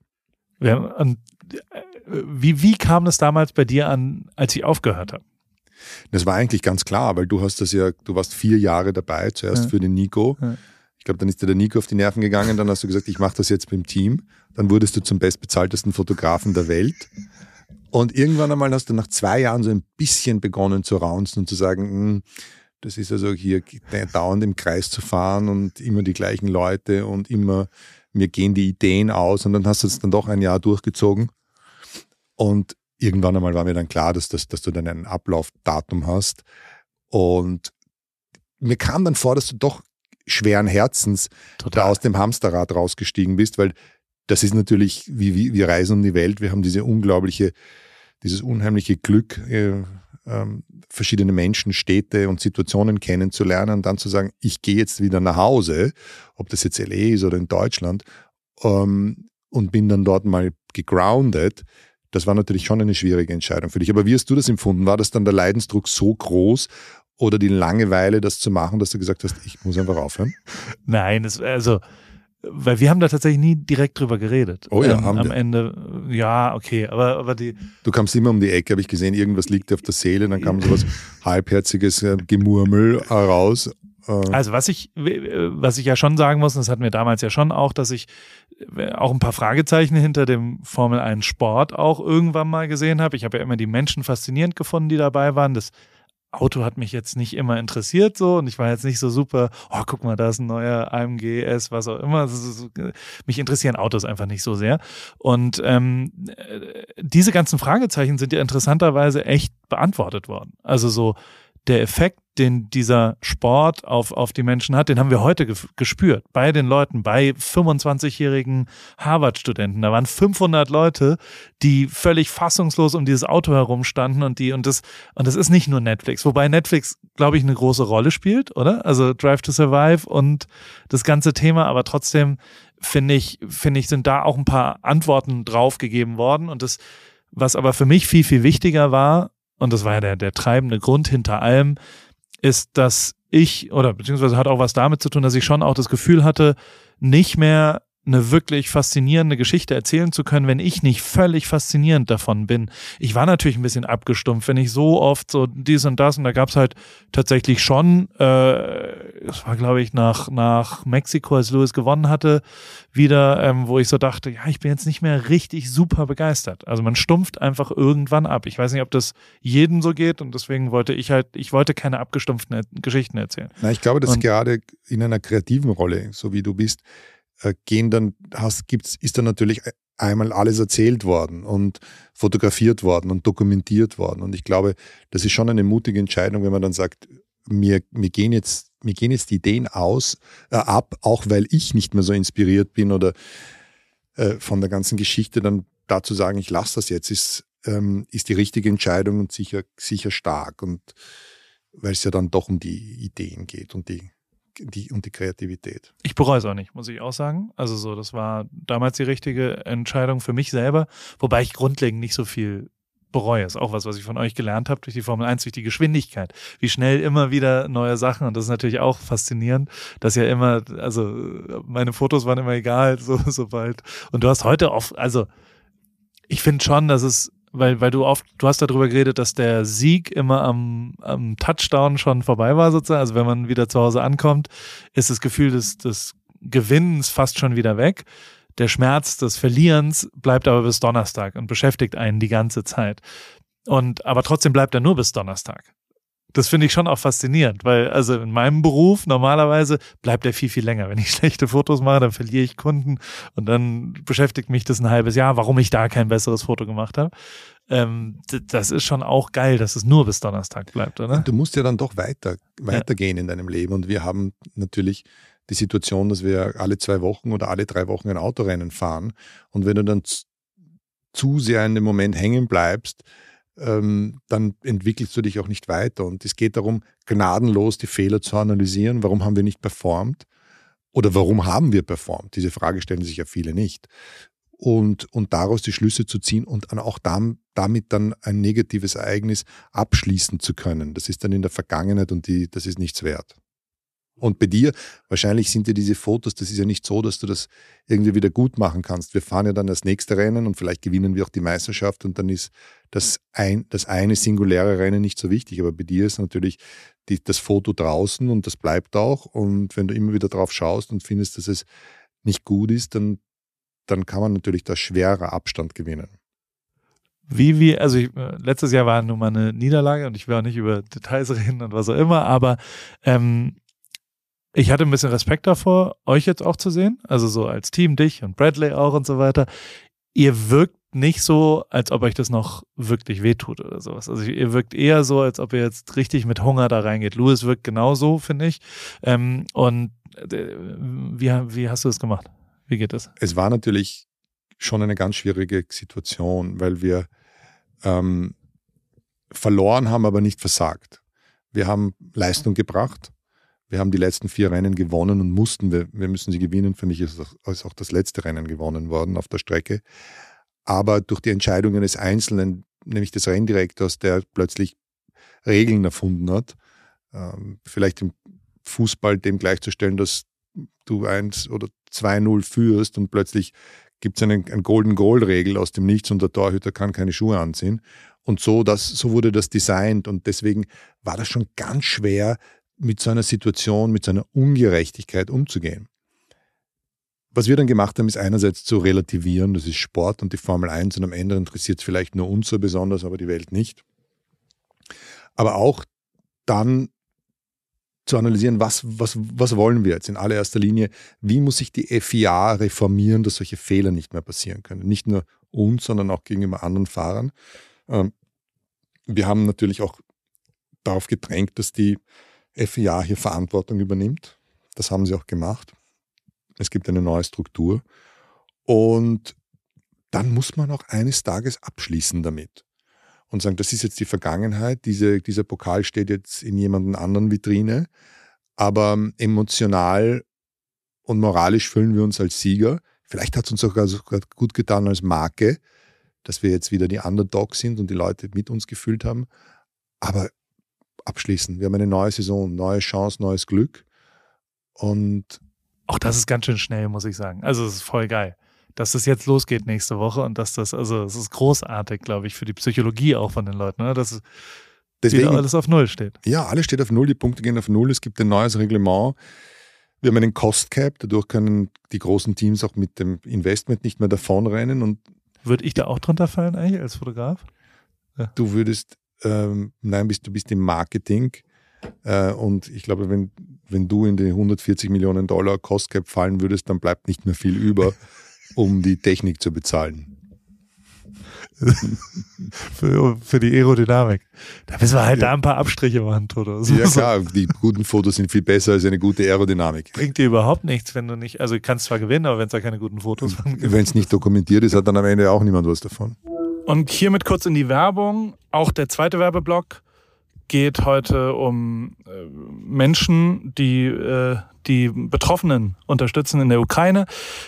Ja, und äh, wie, wie kam das damals bei dir an, als ich aufgehört habe? Das war eigentlich ganz klar, weil du hast das ja, du warst vier Jahre dabei, zuerst ja. für den Nico. Ja. Ich glaube, dann ist dir der Nico auf die Nerven gegangen, dann hast du gesagt, ich mache das jetzt mit dem Team. Dann wurdest du zum bestbezahltesten Fotografen der Welt. Und irgendwann einmal hast du nach zwei Jahren so ein bisschen begonnen zu raunzen und zu sagen, hm, das ist also hier dauernd im Kreis zu fahren und immer die gleichen Leute und immer mir gehen die Ideen aus und dann hast du es dann doch ein Jahr durchgezogen. Und irgendwann einmal war mir dann klar, dass, dass, dass du dann ein Ablaufdatum hast. Und mir kam dann vor, dass du doch schweren Herzens Total. da aus dem Hamsterrad rausgestiegen bist, weil das ist natürlich, wie, wie wir reisen um die Welt, wir haben diese unglaubliche, dieses unheimliche Glück, äh, ähm, verschiedene Menschen, Städte und Situationen kennenzulernen und dann zu sagen, ich gehe jetzt wieder nach Hause, ob das jetzt LA ist oder in Deutschland, ähm, und bin dann dort mal gegroundet. Das war natürlich schon eine schwierige Entscheidung für dich. Aber wie hast du das empfunden? War das dann der Leidensdruck so groß oder die Langeweile, das zu machen, dass du gesagt hast, ich muss einfach aufhören? *laughs* Nein, es, also weil wir haben da tatsächlich nie direkt drüber geredet. Oh ja, ähm, haben am wir. Ende, ja, okay, aber, aber die. Du kamst immer um die Ecke, habe ich gesehen, irgendwas liegt auf der Seele, dann kam so was halbherziges äh, Gemurmel raus. Äh. Also was ich, was ich ja schon sagen muss, und das hatten wir damals ja schon auch, dass ich äh, auch ein paar Fragezeichen hinter dem Formel 1 Sport auch irgendwann mal gesehen habe. Ich habe ja immer die Menschen faszinierend gefunden, die dabei waren. Das Auto hat mich jetzt nicht immer interessiert so und ich war jetzt nicht so super, oh, guck mal, da ist ein neuer AMG S, was auch immer. mich interessieren Autos einfach nicht so sehr. Und ähm, äh, diese ganzen Fragezeichen sind ja interessanterweise echt beantwortet worden. Also so der Effekt, den dieser Sport auf, auf die Menschen hat, den haben wir heute gespürt. Bei den Leuten, bei 25-jährigen Harvard-Studenten. Da waren 500 Leute, die völlig fassungslos um dieses Auto herumstanden und die, und das, und das ist nicht nur Netflix. Wobei Netflix, glaube ich, eine große Rolle spielt, oder? Also Drive to Survive und das ganze Thema, aber trotzdem finde ich, finde ich, sind da auch ein paar Antworten draufgegeben worden und das, was aber für mich viel, viel wichtiger war, und das war ja der, der treibende Grund hinter allem, ist, dass ich, oder beziehungsweise hat auch was damit zu tun, dass ich schon auch das Gefühl hatte, nicht mehr eine wirklich faszinierende Geschichte erzählen zu können, wenn ich nicht völlig faszinierend davon bin. Ich war natürlich ein bisschen abgestumpft, wenn ich so oft so dies und das und da gab's halt tatsächlich schon, äh, das war glaube ich nach, nach Mexiko, als Lewis gewonnen hatte, wieder, ähm, wo ich so dachte, ja, ich bin jetzt nicht mehr richtig super begeistert. Also man stumpft einfach irgendwann ab. Ich weiß nicht, ob das jedem so geht und deswegen wollte ich halt, ich wollte keine abgestumpften Geschichten erzählen. Na, ich glaube, dass und, gerade in einer kreativen Rolle, so wie du bist, gehen dann, hast, gibt's, ist dann natürlich einmal alles erzählt worden und fotografiert worden und dokumentiert worden. Und ich glaube, das ist schon eine mutige Entscheidung, wenn man dann sagt, mir, mir, gehen, jetzt, mir gehen jetzt die Ideen aus, äh, ab, auch weil ich nicht mehr so inspiriert bin oder äh, von der ganzen Geschichte dann dazu sagen, ich lasse das jetzt, ist, ähm, ist die richtige Entscheidung und sicher, sicher stark. Und weil es ja dann doch um die Ideen geht und die die, und die Kreativität. Ich bereue es auch nicht, muss ich auch sagen. Also so, das war damals die richtige Entscheidung für mich selber, wobei ich grundlegend nicht so viel bereue. Ist auch was, was ich von euch gelernt habe durch die Formel 1, durch die Geschwindigkeit. Wie schnell immer wieder neue Sachen und das ist natürlich auch faszinierend, dass ja immer, also meine Fotos waren immer egal, *laughs* so, so bald. Und du hast heute oft, also ich finde schon, dass es weil, weil du oft, du hast darüber geredet, dass der Sieg immer am, am Touchdown schon vorbei war, sozusagen. Also wenn man wieder zu Hause ankommt, ist das Gefühl des, des Gewinnens fast schon wieder weg. Der Schmerz des Verlierens bleibt aber bis Donnerstag und beschäftigt einen die ganze Zeit. Und aber trotzdem bleibt er nur bis Donnerstag das finde ich schon auch faszinierend, weil also in meinem Beruf normalerweise bleibt er viel, viel länger. Wenn ich *laughs* schlechte Fotos mache, dann verliere ich Kunden und dann beschäftigt mich das ein halbes Jahr, warum ich da kein besseres Foto gemacht habe. Ähm, das ist schon auch geil, dass es nur bis Donnerstag bleibt, oder? Du musst ja dann doch weiter, weitergehen ja. in deinem Leben und wir haben natürlich die Situation, dass wir alle zwei Wochen oder alle drei Wochen ein Autorennen fahren und wenn du dann zu sehr in dem Moment hängen bleibst, ähm, dann entwickelst du dich auch nicht weiter. Und es geht darum, gnadenlos die Fehler zu analysieren. Warum haben wir nicht performt? Oder warum haben wir performt? Diese Frage stellen sich ja viele nicht. Und, und daraus die Schlüsse zu ziehen und auch damit dann ein negatives Ereignis abschließen zu können. Das ist dann in der Vergangenheit und die, das ist nichts wert. Und bei dir, wahrscheinlich sind dir diese Fotos, das ist ja nicht so, dass du das irgendwie wieder gut machen kannst. Wir fahren ja dann das nächste Rennen und vielleicht gewinnen wir auch die Meisterschaft und dann ist das, ein, das eine singuläre Rennen nicht so wichtig. Aber bei dir ist natürlich die, das Foto draußen und das bleibt auch. Und wenn du immer wieder drauf schaust und findest, dass es nicht gut ist, dann, dann kann man natürlich da schwerer Abstand gewinnen. Wie wir, also ich, äh, letztes Jahr war nur mal eine Niederlage und ich will auch nicht über Details *laughs* reden und was auch immer, aber ähm, ich hatte ein bisschen Respekt davor, euch jetzt auch zu sehen. Also so als Team, dich und Bradley auch und so weiter. Ihr wirkt nicht so, als ob euch das noch wirklich wehtut oder sowas. Also ihr wirkt eher so, als ob ihr jetzt richtig mit Hunger da reingeht. Louis wirkt genauso, finde ich. Ähm, und wie, wie hast du das gemacht? Wie geht das? Es war natürlich schon eine ganz schwierige Situation, weil wir ähm, verloren haben, aber nicht versagt. Wir haben Leistung gebracht. Wir haben die letzten vier Rennen gewonnen und mussten, wir, wir müssen sie gewinnen. Für mich ist, ist auch das letzte Rennen gewonnen worden auf der Strecke. Aber durch die Entscheidungen des Einzelnen, nämlich des Renndirektors, der plötzlich Regeln erfunden hat, ähm, vielleicht im Fußball dem gleichzustellen, dass du eins oder 2-0 führst und plötzlich gibt es eine, eine Golden Goal-Regel aus dem Nichts und der Torhüter kann keine Schuhe anziehen. Und so, das, so wurde das designt und deswegen war das schon ganz schwer, mit so einer Situation, mit so einer Ungerechtigkeit umzugehen. Was wir dann gemacht haben, ist einerseits zu relativieren, das ist Sport und die Formel 1 und am Ende interessiert es vielleicht nur uns so besonders, aber die Welt nicht. Aber auch dann zu analysieren, was, was, was wollen wir jetzt in allererster Linie, wie muss sich die FIA reformieren, dass solche Fehler nicht mehr passieren können. Nicht nur uns, sondern auch gegenüber anderen Fahrern. Ähm, wir haben natürlich auch darauf gedrängt, dass die FIA hier Verantwortung übernimmt. Das haben sie auch gemacht. Es gibt eine neue Struktur. Und dann muss man auch eines Tages abschließen damit und sagen, das ist jetzt die Vergangenheit, diese, dieser Pokal steht jetzt in jemandem anderen Vitrine, aber emotional und moralisch fühlen wir uns als Sieger. Vielleicht hat es uns sogar, gut getan als Marke, dass wir jetzt wieder die Underdogs sind und die Leute mit uns gefühlt haben. Aber abschließen. Wir haben eine neue Saison, neue Chance, neues Glück. Und auch das ist ganz schön schnell, muss ich sagen. Also es ist voll geil, dass das jetzt losgeht nächste Woche und dass das, also es ist großartig, glaube ich, für die Psychologie auch von den Leuten, ne? dass Deswegen, alles auf Null steht. Ja, alles steht auf Null, die Punkte gehen auf Null. Es gibt ein neues Reglement. Wir haben einen Cost Cap, dadurch können die großen Teams auch mit dem Investment nicht mehr davonrennen. Und Würde ich da auch drunter fallen eigentlich als Fotograf? Ja. Du würdest, ähm, nein, bist, du bist im Marketing. Äh, und ich glaube, wenn, wenn du in die 140 Millionen Dollar Cost Cap fallen würdest, dann bleibt nicht mehr viel über, um die Technik zu bezahlen. *laughs* für, für, die Aerodynamik. Da müssen wir halt ja. da ein paar Abstriche machen, Toto. *laughs* So, ja klar, die guten Fotos sind viel besser als eine gute Aerodynamik. Bringt dir überhaupt nichts, wenn du nicht, also du kannst zwar gewinnen, aber wenn es da keine guten Fotos gibt. Wenn es nicht dokumentiert ist, hat dann am Ende auch niemand was davon. Und hiermit kurz in die Werbung. Auch der zweite Werbeblock geht heute um äh, Menschen, die äh, die Betroffenen unterstützen in der Ukraine.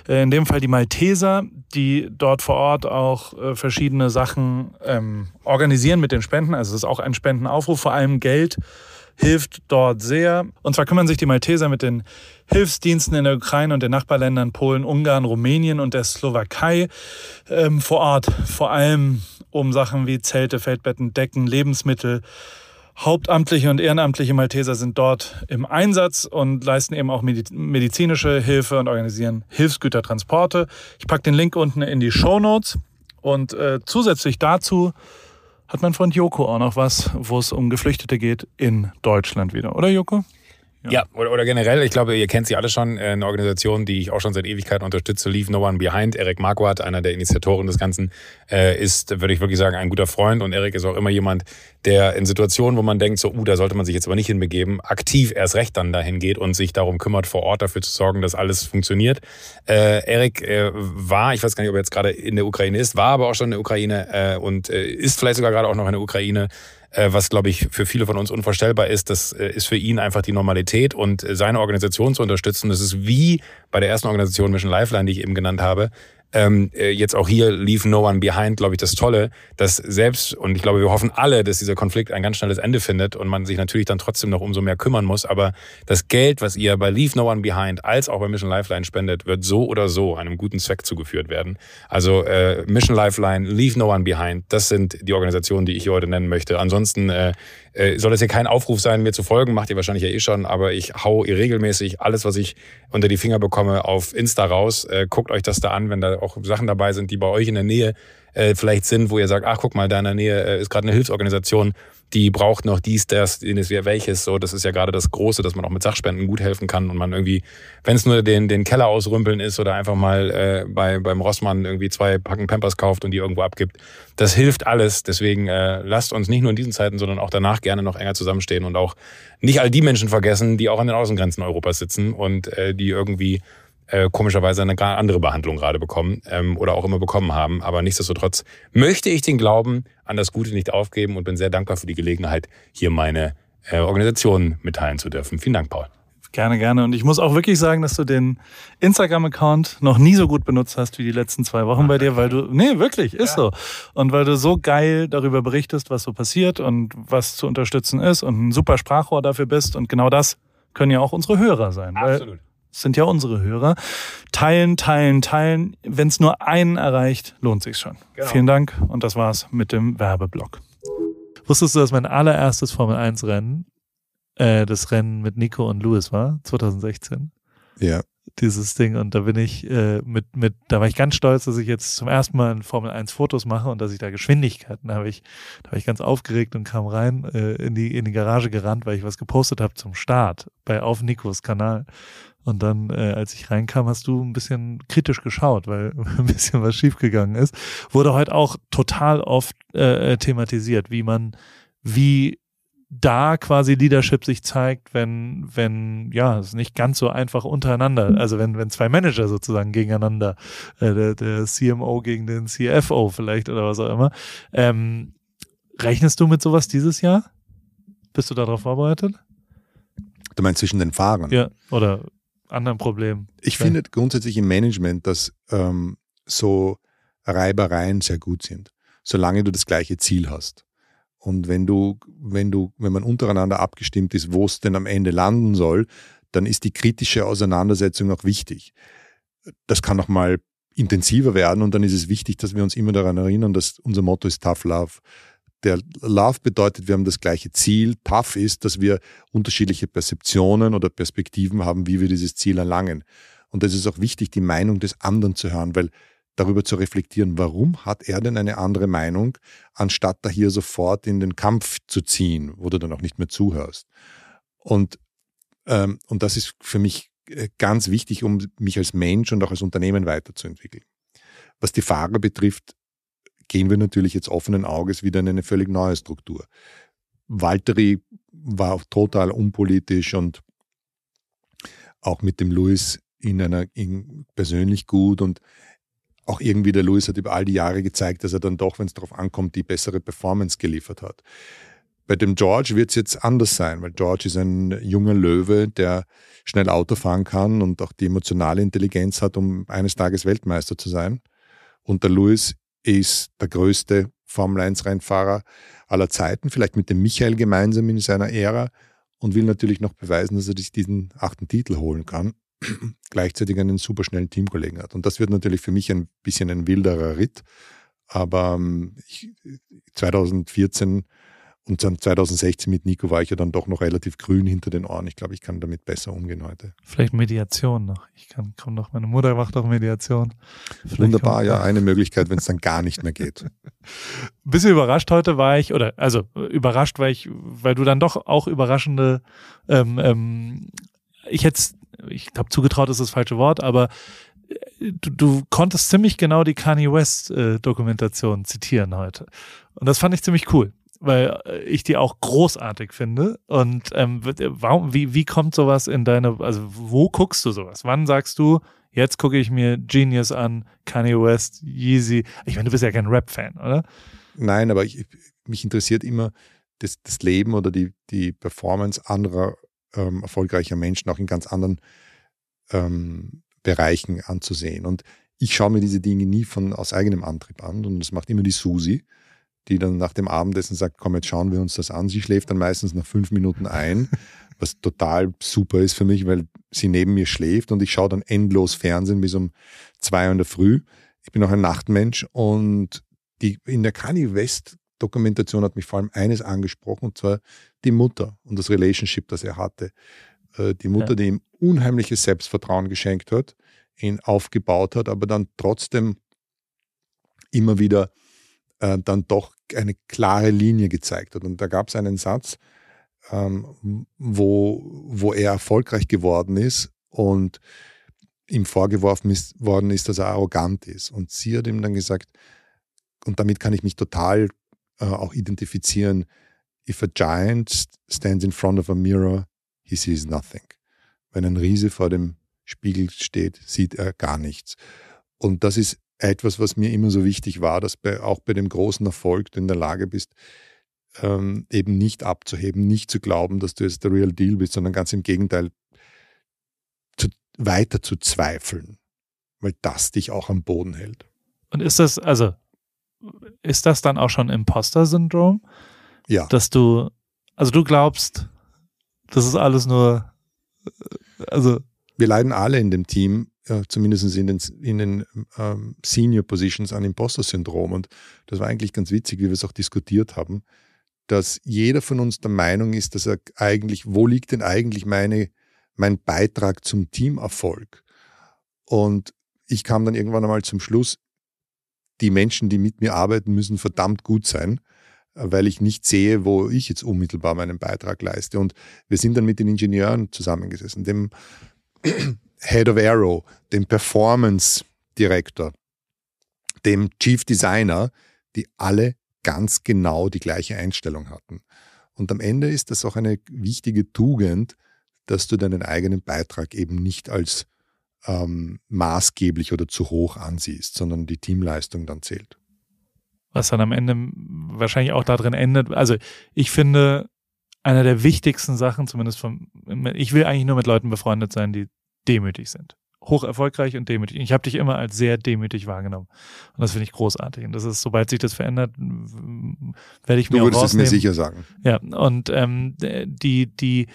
Äh, in dem Fall die Malteser, die dort vor Ort auch verschiedene Sachen ähm, organisieren mit den Spenden. Also es ist auch ein Spendenaufruf, vor allem Geld hilft dort sehr. Und zwar kümmern sich die Malteser mit den Hilfsdiensten in der Ukraine und den Nachbarländern Polen, Ungarn, Rumänien und der Slowakei ähm, vor Ort. Vor allem um Sachen wie Zelte, Feldbetten, Decken, Lebensmittel, Hauptamtliche und ehrenamtliche Malteser sind dort im Einsatz und leisten eben auch medizinische Hilfe und organisieren Hilfsgütertransporte. Ich packe den Link unten in die Show Notes und äh, zusätzlich dazu hat mein Freund Joko auch noch was, wo es um Geflüchtete geht in Deutschland wieder, oder Joko? Ja, ja oder, oder, generell, ich glaube, ihr kennt sie alle schon, äh, eine Organisation, die ich auch schon seit Ewigkeiten unterstütze, Leave No One Behind. Eric Marquardt, einer der Initiatoren des Ganzen, äh, ist, würde ich wirklich sagen, ein guter Freund. Und Eric ist auch immer jemand, der in Situationen, wo man denkt, so, uh, da sollte man sich jetzt aber nicht hinbegeben, aktiv erst recht dann dahin geht und sich darum kümmert, vor Ort dafür zu sorgen, dass alles funktioniert. Äh, Eric äh, war, ich weiß gar nicht, ob er jetzt gerade in der Ukraine ist, war aber auch schon in der Ukraine äh, und äh, ist vielleicht sogar gerade auch noch in der Ukraine was, glaube ich, für viele von uns unvorstellbar ist. Das äh, ist für ihn einfach die Normalität und äh, seine Organisation zu unterstützen. Das ist wie bei der ersten Organisation Mission Lifeline, die ich eben genannt habe, ähm, äh, jetzt auch hier Leave No One Behind, glaube ich, das Tolle, dass selbst, und ich glaube, wir hoffen alle, dass dieser Konflikt ein ganz schnelles Ende findet und man sich natürlich dann trotzdem noch umso mehr kümmern muss, aber das Geld, was ihr bei Leave No One Behind als auch bei Mission Lifeline spendet, wird so oder so einem guten Zweck zugeführt werden. Also äh, Mission Lifeline, Leave No One Behind, das sind die Organisationen, die ich hier heute nennen möchte. Ansonsten äh, soll das hier kein Aufruf sein, mir zu folgen, macht ihr wahrscheinlich ja eh schon, aber ich hau ihr regelmäßig alles, was ich unter die Finger bekomme, auf Insta raus. Äh, guckt euch das da an, wenn da äh, auch Sachen dabei sind, die bei euch in der Nähe äh, vielleicht sind, wo ihr sagt, ach guck mal, da in der Nähe äh, ist gerade eine Hilfsorganisation, die braucht noch dies, das, jenes, welches. So, das ist ja gerade das Große, dass man auch mit Sachspenden gut helfen kann und man irgendwie, wenn es nur den, den Keller ausrümpeln ist oder einfach mal äh, bei, beim Rossmann irgendwie zwei Packen Pampers kauft und die irgendwo abgibt. Das hilft alles. Deswegen äh, lasst uns nicht nur in diesen Zeiten, sondern auch danach gerne noch enger zusammenstehen und auch nicht all die Menschen vergessen, die auch an den Außengrenzen Europas sitzen und äh, die irgendwie äh, komischerweise eine andere Behandlung gerade bekommen ähm, oder auch immer bekommen haben. Aber nichtsdestotrotz möchte ich den Glauben an das Gute nicht aufgeben und bin sehr dankbar für die Gelegenheit, hier meine äh, Organisation mitteilen zu dürfen. Vielen Dank, Paul. Gerne, gerne. Und ich muss auch wirklich sagen, dass du den Instagram-Account noch nie so gut benutzt hast wie die letzten zwei Wochen bei dir, weil du, nee, wirklich, ist ja. so. Und weil du so geil darüber berichtest, was so passiert und was zu unterstützen ist und ein super Sprachrohr dafür bist. Und genau das können ja auch unsere Hörer sein. Absolut sind ja unsere Hörer. Teilen, teilen, teilen. Wenn es nur einen erreicht, lohnt sich schon. Genau. Vielen Dank und das war's mit dem Werbeblock. Wusstest du, dass mein allererstes Formel 1 Rennen äh, das Rennen mit Nico und Louis war, 2016? Ja. Dieses Ding und da bin ich äh, mit mit da war ich ganz stolz, dass ich jetzt zum ersten Mal in Formel 1 Fotos mache und dass ich da Geschwindigkeiten habe ich da war ich ganz aufgeregt und kam rein äh, in die in die Garage gerannt, weil ich was gepostet habe zum Start bei auf Nikos Kanal und dann, äh, als ich reinkam, hast du ein bisschen kritisch geschaut, weil *laughs* ein bisschen was schiefgegangen ist. Wurde heute auch total oft äh, thematisiert, wie man, wie da quasi Leadership sich zeigt, wenn, wenn, ja, es ist nicht ganz so einfach untereinander, also wenn, wenn zwei Manager sozusagen gegeneinander, äh, der, der CMO gegen den CFO vielleicht oder was auch immer. Ähm, rechnest du mit sowas dieses Jahr? Bist du darauf vorbereitet? Du meinst zwischen den Fahrern? Ja, oder anderen Problemen. Ich finde grundsätzlich im Management, dass ähm, so Reibereien sehr gut sind, solange du das gleiche Ziel hast. Und wenn du, wenn du, wenn man untereinander abgestimmt ist, wo es denn am Ende landen soll, dann ist die kritische Auseinandersetzung auch wichtig. Das kann auch mal intensiver werden und dann ist es wichtig, dass wir uns immer daran erinnern, dass unser Motto ist Tough Love der Love bedeutet, wir haben das gleiche Ziel. Tough ist, dass wir unterschiedliche Perceptionen oder Perspektiven haben, wie wir dieses Ziel erlangen. Und es ist auch wichtig, die Meinung des anderen zu hören, weil darüber zu reflektieren, warum hat er denn eine andere Meinung, anstatt da hier sofort in den Kampf zu ziehen, wo du dann auch nicht mehr zuhörst. Und, ähm, und das ist für mich äh, ganz wichtig, um mich als Mensch und auch als Unternehmen weiterzuentwickeln. Was die Fahrer betrifft, gehen wir natürlich jetzt offenen Auges wieder in eine völlig neue Struktur. Valtteri war auch total unpolitisch und auch mit dem Louis in einer in persönlich gut und auch irgendwie der Louis hat über all die Jahre gezeigt, dass er dann doch, wenn es darauf ankommt, die bessere Performance geliefert hat. Bei dem George wird es jetzt anders sein, weil George ist ein junger Löwe, der schnell Auto fahren kann und auch die emotionale Intelligenz hat, um eines Tages Weltmeister zu sein. Und der Louis ist der größte Formel-1-Rennfahrer aller Zeiten, vielleicht mit dem Michael gemeinsam in seiner Ära und will natürlich noch beweisen, dass er sich diesen achten Titel holen kann. *clears throat* Gleichzeitig einen superschnellen Teamkollegen hat. Und das wird natürlich für mich ein bisschen ein wilderer Ritt. Aber ähm, ich, 2014 und dann 2016 mit Nico war ich ja dann doch noch relativ grün hinter den Ohren. Ich glaube, ich kann damit besser umgehen heute. Vielleicht Mediation noch. Ich kann, komm noch, meine Mutter macht auch Mediation. Vielleicht Wunderbar, ja, eine Möglichkeit, wenn es dann gar nicht mehr geht. *laughs* Ein bisschen überrascht heute war ich, oder also überrascht war ich, weil du dann doch auch überraschende, ähm, ähm, ich hätte, ich glaube, zugetraut ist das falsche Wort, aber äh, du, du konntest ziemlich genau die Kanye West äh, zitieren heute. Und das fand ich ziemlich cool weil äh, ich die auch großartig finde. Und ähm, warum, wie, wie kommt sowas in deine, also wo guckst du sowas? Wann sagst du, jetzt gucke ich mir Genius an, Kanye West, Yeezy? Ich meine, du bist ja kein Rap-Fan, oder? Nein, aber ich, mich interessiert immer das, das Leben oder die, die Performance anderer ähm, erfolgreicher Menschen auch in ganz anderen ähm, Bereichen anzusehen. Und ich schaue mir diese Dinge nie von aus eigenem Antrieb an und das macht immer die Susi die dann nach dem Abendessen sagt, komm, jetzt schauen wir uns das an. Sie schläft dann meistens nach fünf Minuten ein, *laughs* was total super ist für mich, weil sie neben mir schläft und ich schaue dann endlos Fernsehen bis um zwei Uhr in der Früh. Ich bin auch ein Nachtmensch und die, in der Kanye West Dokumentation hat mich vor allem eines angesprochen, und zwar die Mutter und das Relationship, das er hatte. Äh, die Mutter, ja. die ihm unheimliches Selbstvertrauen geschenkt hat, ihn aufgebaut hat, aber dann trotzdem immer wieder äh, dann doch eine klare Linie gezeigt hat. Und da gab es einen Satz, ähm, wo, wo er erfolgreich geworden ist und ihm vorgeworfen ist, worden ist, dass er arrogant ist. Und sie hat ihm dann gesagt, und damit kann ich mich total äh, auch identifizieren, if a giant stands in front of a mirror, he sees nothing. Wenn ein Riese vor dem Spiegel steht, sieht er gar nichts. Und das ist etwas, was mir immer so wichtig war, dass bei, auch bei dem großen Erfolg du in der Lage bist, ähm, eben nicht abzuheben, nicht zu glauben, dass du jetzt der Real Deal bist, sondern ganz im Gegenteil, zu, weiter zu zweifeln, weil das dich auch am Boden hält. Und ist das, also, ist das dann auch schon Imposter-Syndrom? Ja. Dass du, also du glaubst, das ist alles nur, also. Wir leiden alle in dem Team, äh, zumindest in den, in den ähm, Senior Positions an Imposter-Syndrom. Und das war eigentlich ganz witzig, wie wir es auch diskutiert haben, dass jeder von uns der Meinung ist, dass er eigentlich, wo liegt denn eigentlich meine, mein Beitrag zum Teamerfolg? Und ich kam dann irgendwann einmal zum Schluss, die Menschen, die mit mir arbeiten, müssen verdammt gut sein weil ich nicht sehe, wo ich jetzt unmittelbar meinen Beitrag leiste. Und wir sind dann mit den Ingenieuren zusammengesessen, dem *clears throat* Head of Aero, dem Performance Director, dem Chief Designer, die alle ganz genau die gleiche Einstellung hatten. Und am Ende ist das auch eine wichtige Tugend, dass du deinen eigenen Beitrag eben nicht als ähm, maßgeblich oder zu hoch ansiehst, sondern die Teamleistung dann zählt was dann am Ende wahrscheinlich auch darin endet. Also ich finde, einer der wichtigsten Sachen, zumindest vom, ich will eigentlich nur mit Leuten befreundet sein, die demütig sind. Hoch erfolgreich und demütig. Ich habe dich immer als sehr demütig wahrgenommen. Und das finde ich großartig. Und das ist, sobald sich das verändert, werde ich mir Du würdest es mir sicher sagen. Ja, und ähm, die, die,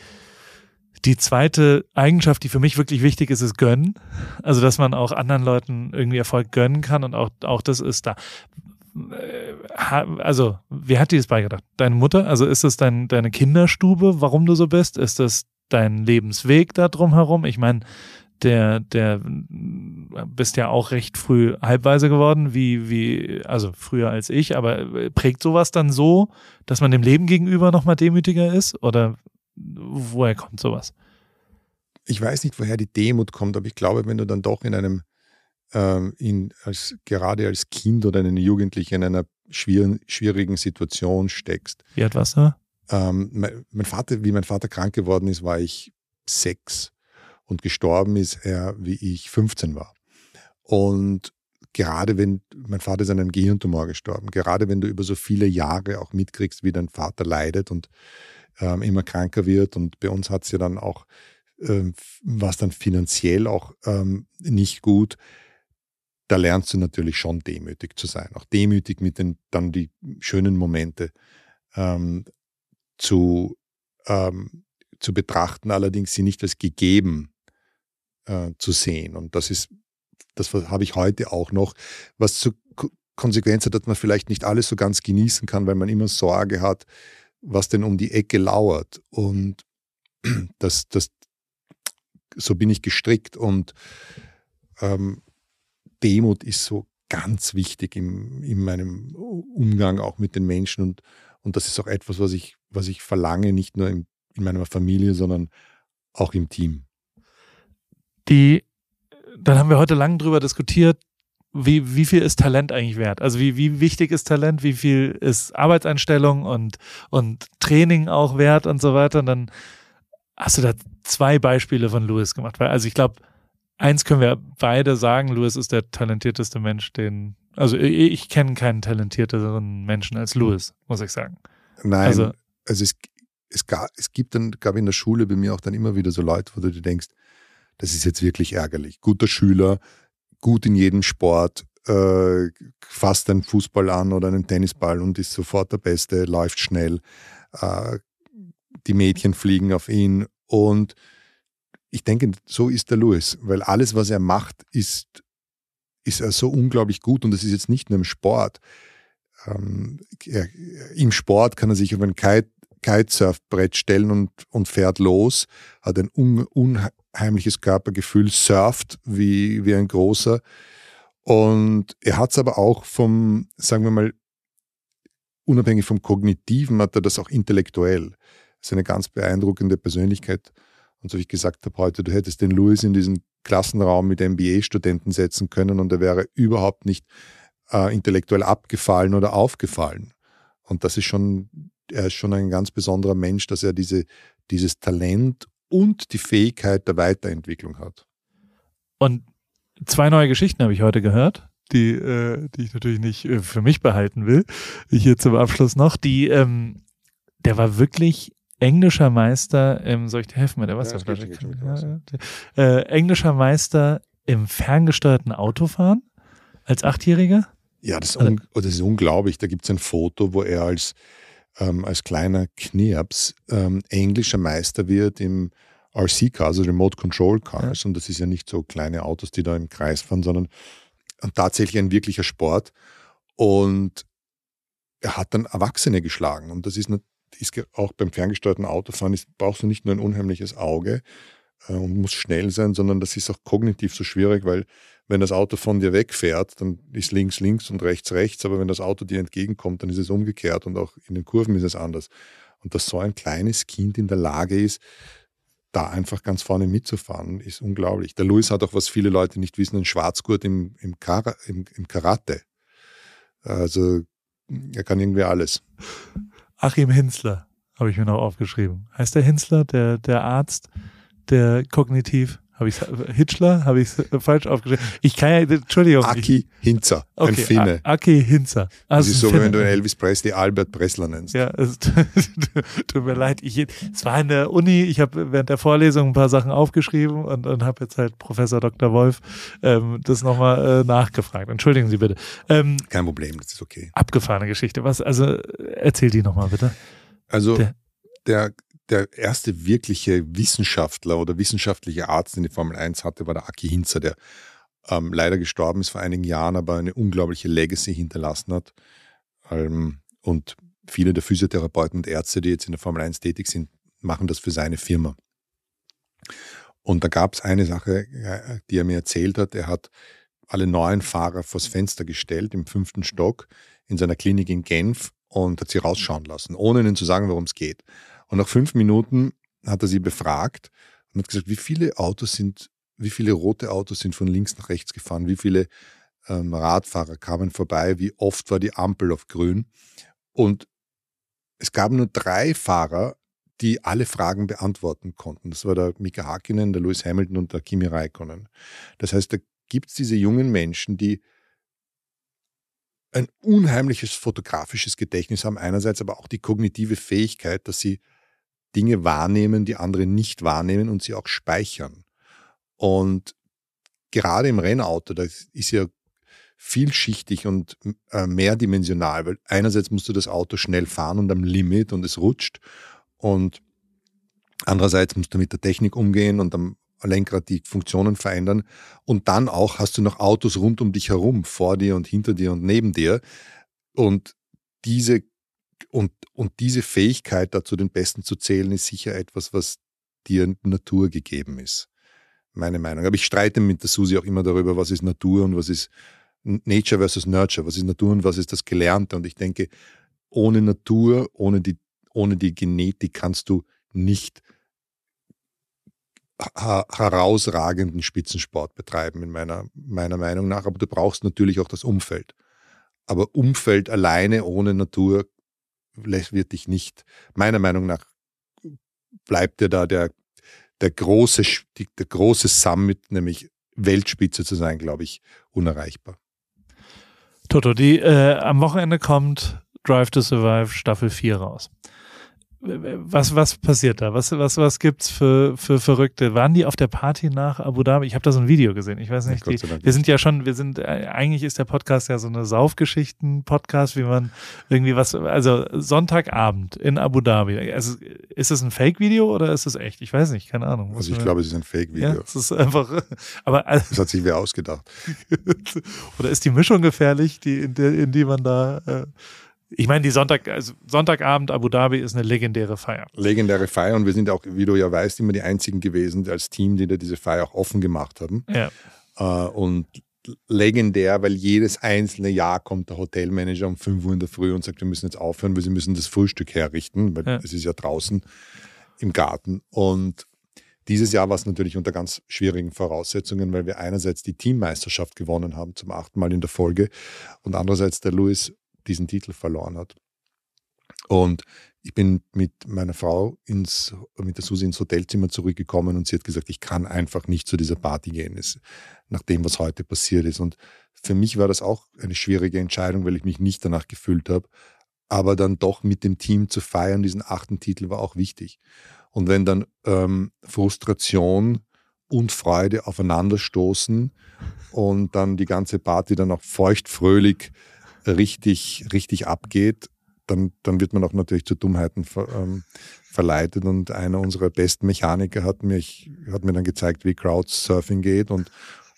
die zweite Eigenschaft, die für mich wirklich wichtig ist, ist Gönnen. Also, dass man auch anderen Leuten irgendwie Erfolg gönnen kann und auch, auch das ist da. Äh, also, wer hat dir das beigedacht? Deine Mutter? Also ist das dein, deine Kinderstube, warum du so bist? Ist das dein Lebensweg da drumherum? Ich meine, der, der bist ja auch recht früh halbweise geworden, wie, wie, also früher als ich, aber prägt sowas dann so, dass man dem Leben gegenüber nochmal demütiger ist? Oder woher kommt sowas? Ich weiß nicht, woher die Demut kommt, aber ich glaube, wenn du dann doch in einem ähm, in, als, gerade als Kind oder eine Jugendliche in einer schwier schwierigen Situation steckst. Wie alt warst du? Ähm, mein, mein, Vater, wie mein Vater krank geworden ist, war ich sechs und gestorben ist er, wie ich 15 war. Und gerade wenn, mein Vater ist an einem Gehirntumor gestorben, gerade wenn du über so viele Jahre auch mitkriegst, wie dein Vater leidet und ähm, immer kranker wird und bei uns hat es ja dann auch, ähm, was dann finanziell auch ähm, nicht gut, da lernst du natürlich schon demütig zu sein. Auch demütig mit den dann die schönen Momente ähm, zu, ähm, zu betrachten, allerdings sie nicht als gegeben äh, zu sehen. Und das ist, das habe ich heute auch noch, was zur Konsequenz hat, dass man vielleicht nicht alles so ganz genießen kann, weil man immer Sorge hat, was denn um die Ecke lauert. Und *clears throat* das, das, so bin ich gestrickt und ähm, Demut ist so ganz wichtig im, in meinem Umgang auch mit den Menschen und, und das ist auch etwas, was ich, was ich verlange, nicht nur in, in meiner Familie, sondern auch im Team. Die, dann haben wir heute lange drüber diskutiert, wie, wie viel ist Talent eigentlich wert? Also wie, wie wichtig ist Talent, wie viel ist Arbeitseinstellung und, und Training auch wert und so weiter. Und dann hast du da zwei Beispiele von Louis gemacht, weil also ich glaube, eins können wir beide sagen, Louis ist der talentierteste Mensch, den, also ich, kenne keinen talentierteren Menschen als Louis, muss ich sagen. Nein, also, also es, es, gab, es gibt dann, gab in der Schule bei mir auch dann immer wieder so Leute, wo du dir denkst, das ist jetzt wirklich ärgerlich. Guter Schüler, gut in jedem Sport, äh, fasst einen Fußball an oder einen Tennisball und ist sofort der Beste, läuft schnell. Äh, die Mädchen fliegen auf ihn und ich denke, so ist der Lewis, weil alles, was er macht, ist, ist er so unglaublich gut und das ist jetzt nicht nur im Sport. Ähm, er, Im Sport kann er sich auf ein Kite, Kitesurfbrett stellen und, und fährt los, hat ein un, unheimliches Körpergefühl, surft wie, wie ein großer. Und er hat es aber auch vom, sagen wir mal, unabhängig vom Kognitiven, hat er das auch intellektuell. Das ist eine ganz beeindruckende Persönlichkeit. Und so wie ich gesagt habe heute, du hättest den Louis in diesen Klassenraum mit MBA-Studenten setzen können und er wäre überhaupt nicht äh, intellektuell abgefallen oder aufgefallen. Und das ist schon, er ist schon ein ganz besonderer Mensch, dass er diese, dieses Talent und die Fähigkeit der Weiterentwicklung hat. Und zwei neue Geschichten habe ich heute gehört, die, äh, die ich natürlich nicht äh, für mich behalten will. Hier zum Abschluss noch. Die, ähm, der war wirklich englischer Meister im, soll ich dir helfen mit der Wasserflasche? Ja, äh, englischer Meister im ferngesteuerten Autofahren als Achtjähriger? Ja, das ist, also, das ist unglaublich. Da gibt es ein Foto, wo er als, ähm, als kleiner Knirps ähm, englischer Meister wird im RC-Cars, also Remote Control Cars. Ja. Und das ist ja nicht so kleine Autos, die da im Kreis fahren, sondern tatsächlich ein wirklicher Sport. Und er hat dann Erwachsene geschlagen. Und das ist, ist auch beim ferngesteuerten Autofahren, ist, brauchst du nicht nur ein unheimliches Auge äh, und muss schnell sein, sondern das ist auch kognitiv so schwierig, weil wenn das Auto von dir wegfährt, dann ist links links und rechts rechts, aber wenn das Auto dir entgegenkommt, dann ist es umgekehrt und auch in den Kurven ist es anders. Und dass so ein kleines Kind in der Lage ist, da einfach ganz vorne mitzufahren, ist unglaublich. Der Louis hat auch, was viele Leute nicht wissen, einen Schwarzgurt im, im, Kara, im, im Karate. Also er kann irgendwie alles. Achim Hinzler habe ich mir noch aufgeschrieben. Heißt der Hinzler, der, der Arzt, der kognitiv habe ich Hitchler? Habe ich es falsch aufgeschrieben? Ich kann ja, Entschuldigung. Aki Hinzer, okay, ein Finne. Aki Hinzer. Also das ist so, wie wenn du Elvis Presley Albert Pressler nennst. Ja, es, *laughs* tut mir leid. Ich, es war in der Uni, ich habe während der Vorlesung ein paar Sachen aufgeschrieben und, und habe jetzt halt Professor Dr. Wolf ähm, das nochmal äh, nachgefragt. Entschuldigen Sie bitte. Ähm, Kein Problem, das ist okay. Abgefahrene Geschichte. Was, also erzähl die nochmal bitte. Also der, der der erste wirkliche Wissenschaftler oder wissenschaftliche Arzt, den die Formel 1 hatte, war der Aki Hinzer, der ähm, leider gestorben ist vor einigen Jahren, aber eine unglaubliche Legacy hinterlassen hat. Ähm, und viele der Physiotherapeuten und Ärzte, die jetzt in der Formel 1 tätig sind, machen das für seine Firma. Und da gab es eine Sache, äh, die er mir erzählt hat. Er hat alle neuen Fahrer vors Fenster gestellt im fünften Stock in seiner Klinik in Genf und hat sie rausschauen lassen, ohne ihnen zu sagen, worum es geht. Und nach fünf Minuten hat er sie befragt und hat gesagt, wie viele Autos sind, wie viele rote Autos sind von links nach rechts gefahren, wie viele ähm, Radfahrer kamen vorbei, wie oft war die Ampel auf grün. Und es gab nur drei Fahrer, die alle Fragen beantworten konnten. Das war der Mika Hakkinen, der Lewis Hamilton und der Kimi Raikkonen. Das heißt, da gibt es diese jungen Menschen, die ein unheimliches fotografisches Gedächtnis haben, einerseits aber auch die kognitive Fähigkeit, dass sie Dinge wahrnehmen, die andere nicht wahrnehmen und sie auch speichern. Und gerade im Rennauto, das ist ja vielschichtig und äh, mehrdimensional, weil einerseits musst du das Auto schnell fahren und am Limit und es rutscht und andererseits musst du mit der Technik umgehen und am Lenkrad die Funktionen verändern und dann auch hast du noch Autos rund um dich herum, vor dir und hinter dir und neben dir und diese und, und diese Fähigkeit, dazu den Besten zu zählen, ist sicher etwas, was dir Natur gegeben ist. Meine Meinung. Aber ich streite mit der Susi auch immer darüber, was ist Natur und was ist Nature versus Nurture, was ist Natur und was ist das Gelernte. Und ich denke, ohne Natur, ohne die, ohne die Genetik kannst du nicht herausragenden Spitzensport betreiben, in meiner, meiner Meinung nach. Aber du brauchst natürlich auch das Umfeld. Aber Umfeld alleine ohne Natur wird dich nicht, meiner Meinung nach, bleibt dir da der, der, große, der große Summit, nämlich Weltspitze zu sein, glaube ich, unerreichbar. Toto, die äh, am Wochenende kommt Drive to Survive Staffel 4 raus was, was passiert da? Was, was, was gibt's für, für Verrückte? Waren die auf der Party nach Abu Dhabi? Ich habe da so ein Video gesehen. Ich weiß nicht. Die, wir sind ja schon, wir sind, äh, eigentlich ist der Podcast ja so eine Saufgeschichten-Podcast, wie man irgendwie was, also Sonntagabend in Abu Dhabi. Also, ist es ein Fake-Video oder ist es echt? Ich weiß nicht, keine Ahnung. Also ich glaube, es ist ein Fake-Video. Ja, es ist einfach, *laughs* aber. Also, das hat sich wer ausgedacht. *laughs* oder ist die Mischung gefährlich, die, in, der, in die man da, äh, ich meine, die Sonntag, also Sonntagabend Abu Dhabi ist eine legendäre Feier. Legendäre Feier und wir sind auch, wie du ja weißt, immer die einzigen gewesen als Team, die da diese Feier auch offen gemacht haben. Ja. Äh, und legendär, weil jedes einzelne Jahr kommt der Hotelmanager um 5 Uhr in der Früh und sagt, wir müssen jetzt aufhören, weil sie müssen das Frühstück herrichten, weil ja. es ist ja draußen im Garten. Und dieses Jahr war es natürlich unter ganz schwierigen Voraussetzungen, weil wir einerseits die Teammeisterschaft gewonnen haben zum achten Mal in der Folge und andererseits der Louis diesen Titel verloren hat. Und ich bin mit meiner Frau ins, mit der Susi ins Hotelzimmer zurückgekommen und sie hat gesagt, ich kann einfach nicht zu dieser Party gehen, es, nach dem, was heute passiert ist. Und für mich war das auch eine schwierige Entscheidung, weil ich mich nicht danach gefühlt habe. Aber dann doch mit dem Team zu feiern, diesen achten Titel, war auch wichtig. Und wenn dann ähm, Frustration und Freude aufeinanderstoßen und dann die ganze Party dann auch feuchtfröhlich richtig, richtig abgeht, dann, dann wird man auch natürlich zu Dummheiten ver, ähm, verleitet. Und einer unserer besten Mechaniker hat, mich, hat mir dann gezeigt, wie Crowdsurfing geht und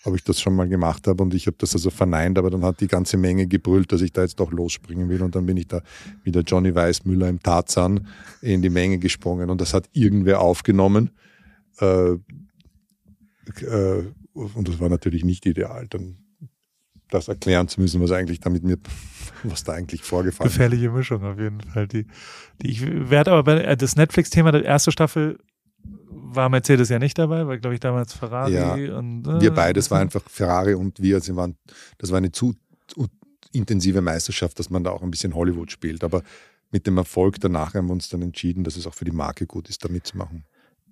ob ich das schon mal gemacht habe. Und ich habe das also verneint, aber dann hat die ganze Menge gebrüllt, dass ich da jetzt doch losspringen will. Und dann bin ich da wie der Johnny Weißmüller im Tarzan in die Menge gesprungen. Und das hat irgendwer aufgenommen. Äh, äh, und das war natürlich nicht ideal. Dann das erklären zu müssen, was eigentlich damit mir, *laughs* was da eigentlich vorgefallen ist. Gefährliche Mischung auf jeden Fall. Die, die ich werde aber bei äh, das Netflix-Thema der erste Staffel war Mercedes ja nicht dabei, weil glaube ich damals Ferrari ja, und äh, wir beides war einfach Ferrari und wir, also waren, das war eine zu, zu intensive Meisterschaft, dass man da auch ein bisschen Hollywood spielt. Aber mit dem Erfolg danach haben wir uns dann entschieden, dass es auch für die Marke gut ist, da mitzumachen.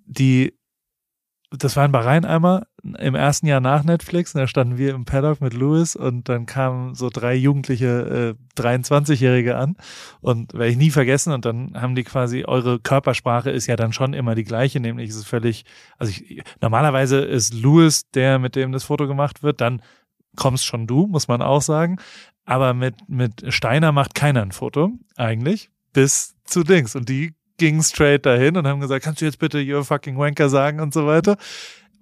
Die das war in Bahrain einmal im ersten Jahr nach Netflix. Und da standen wir im Paddock mit Louis und dann kamen so drei jugendliche äh, 23-Jährige an und werde ich nie vergessen. Und dann haben die quasi, eure Körpersprache ist ja dann schon immer die gleiche, nämlich ist es völlig, also ich, normalerweise ist Louis der, mit dem das Foto gemacht wird, dann kommst schon du, muss man auch sagen. Aber mit, mit Steiner macht keiner ein Foto, eigentlich, bis zu Dings. Und die gingen straight dahin und haben gesagt, kannst du jetzt bitte your fucking wanker sagen und so weiter.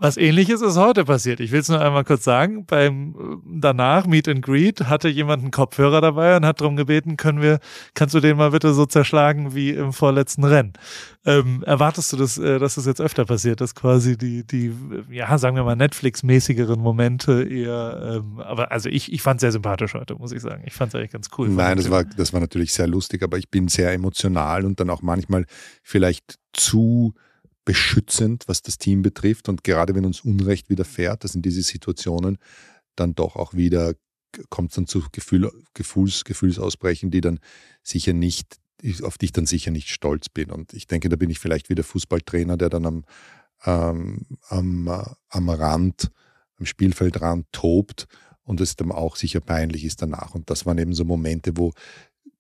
Was ähnliches ist heute passiert. Ich will es nur einmal kurz sagen. Beim äh, danach Meet and Greet hatte jemand einen Kopfhörer dabei und hat darum gebeten, können wir, kannst du den mal bitte so zerschlagen wie im vorletzten Rennen? Ähm, erwartest du das, äh, dass das jetzt öfter passiert, dass quasi die, die, ja, sagen wir mal, Netflix-mäßigeren Momente eher, ähm, aber also ich, ich fand es sehr sympathisch heute, muss ich sagen. Ich fand es eigentlich ganz cool. Nein, das war, das war natürlich sehr lustig, aber ich bin sehr emotional und dann auch manchmal vielleicht zu beschützend, was das Team betrifft. Und gerade wenn uns Unrecht widerfährt, das in diese Situationen dann doch auch wieder kommt es dann zu Gefühl, Gefühls, Gefühlsausbrechen, die dann sicher nicht, auf die ich dann sicher nicht stolz bin. Und ich denke, da bin ich vielleicht wieder Fußballtrainer, der dann am, ähm, am, äh, am Rand, am Spielfeldrand tobt und es dann auch sicher peinlich ist danach. Und das waren eben so Momente, wo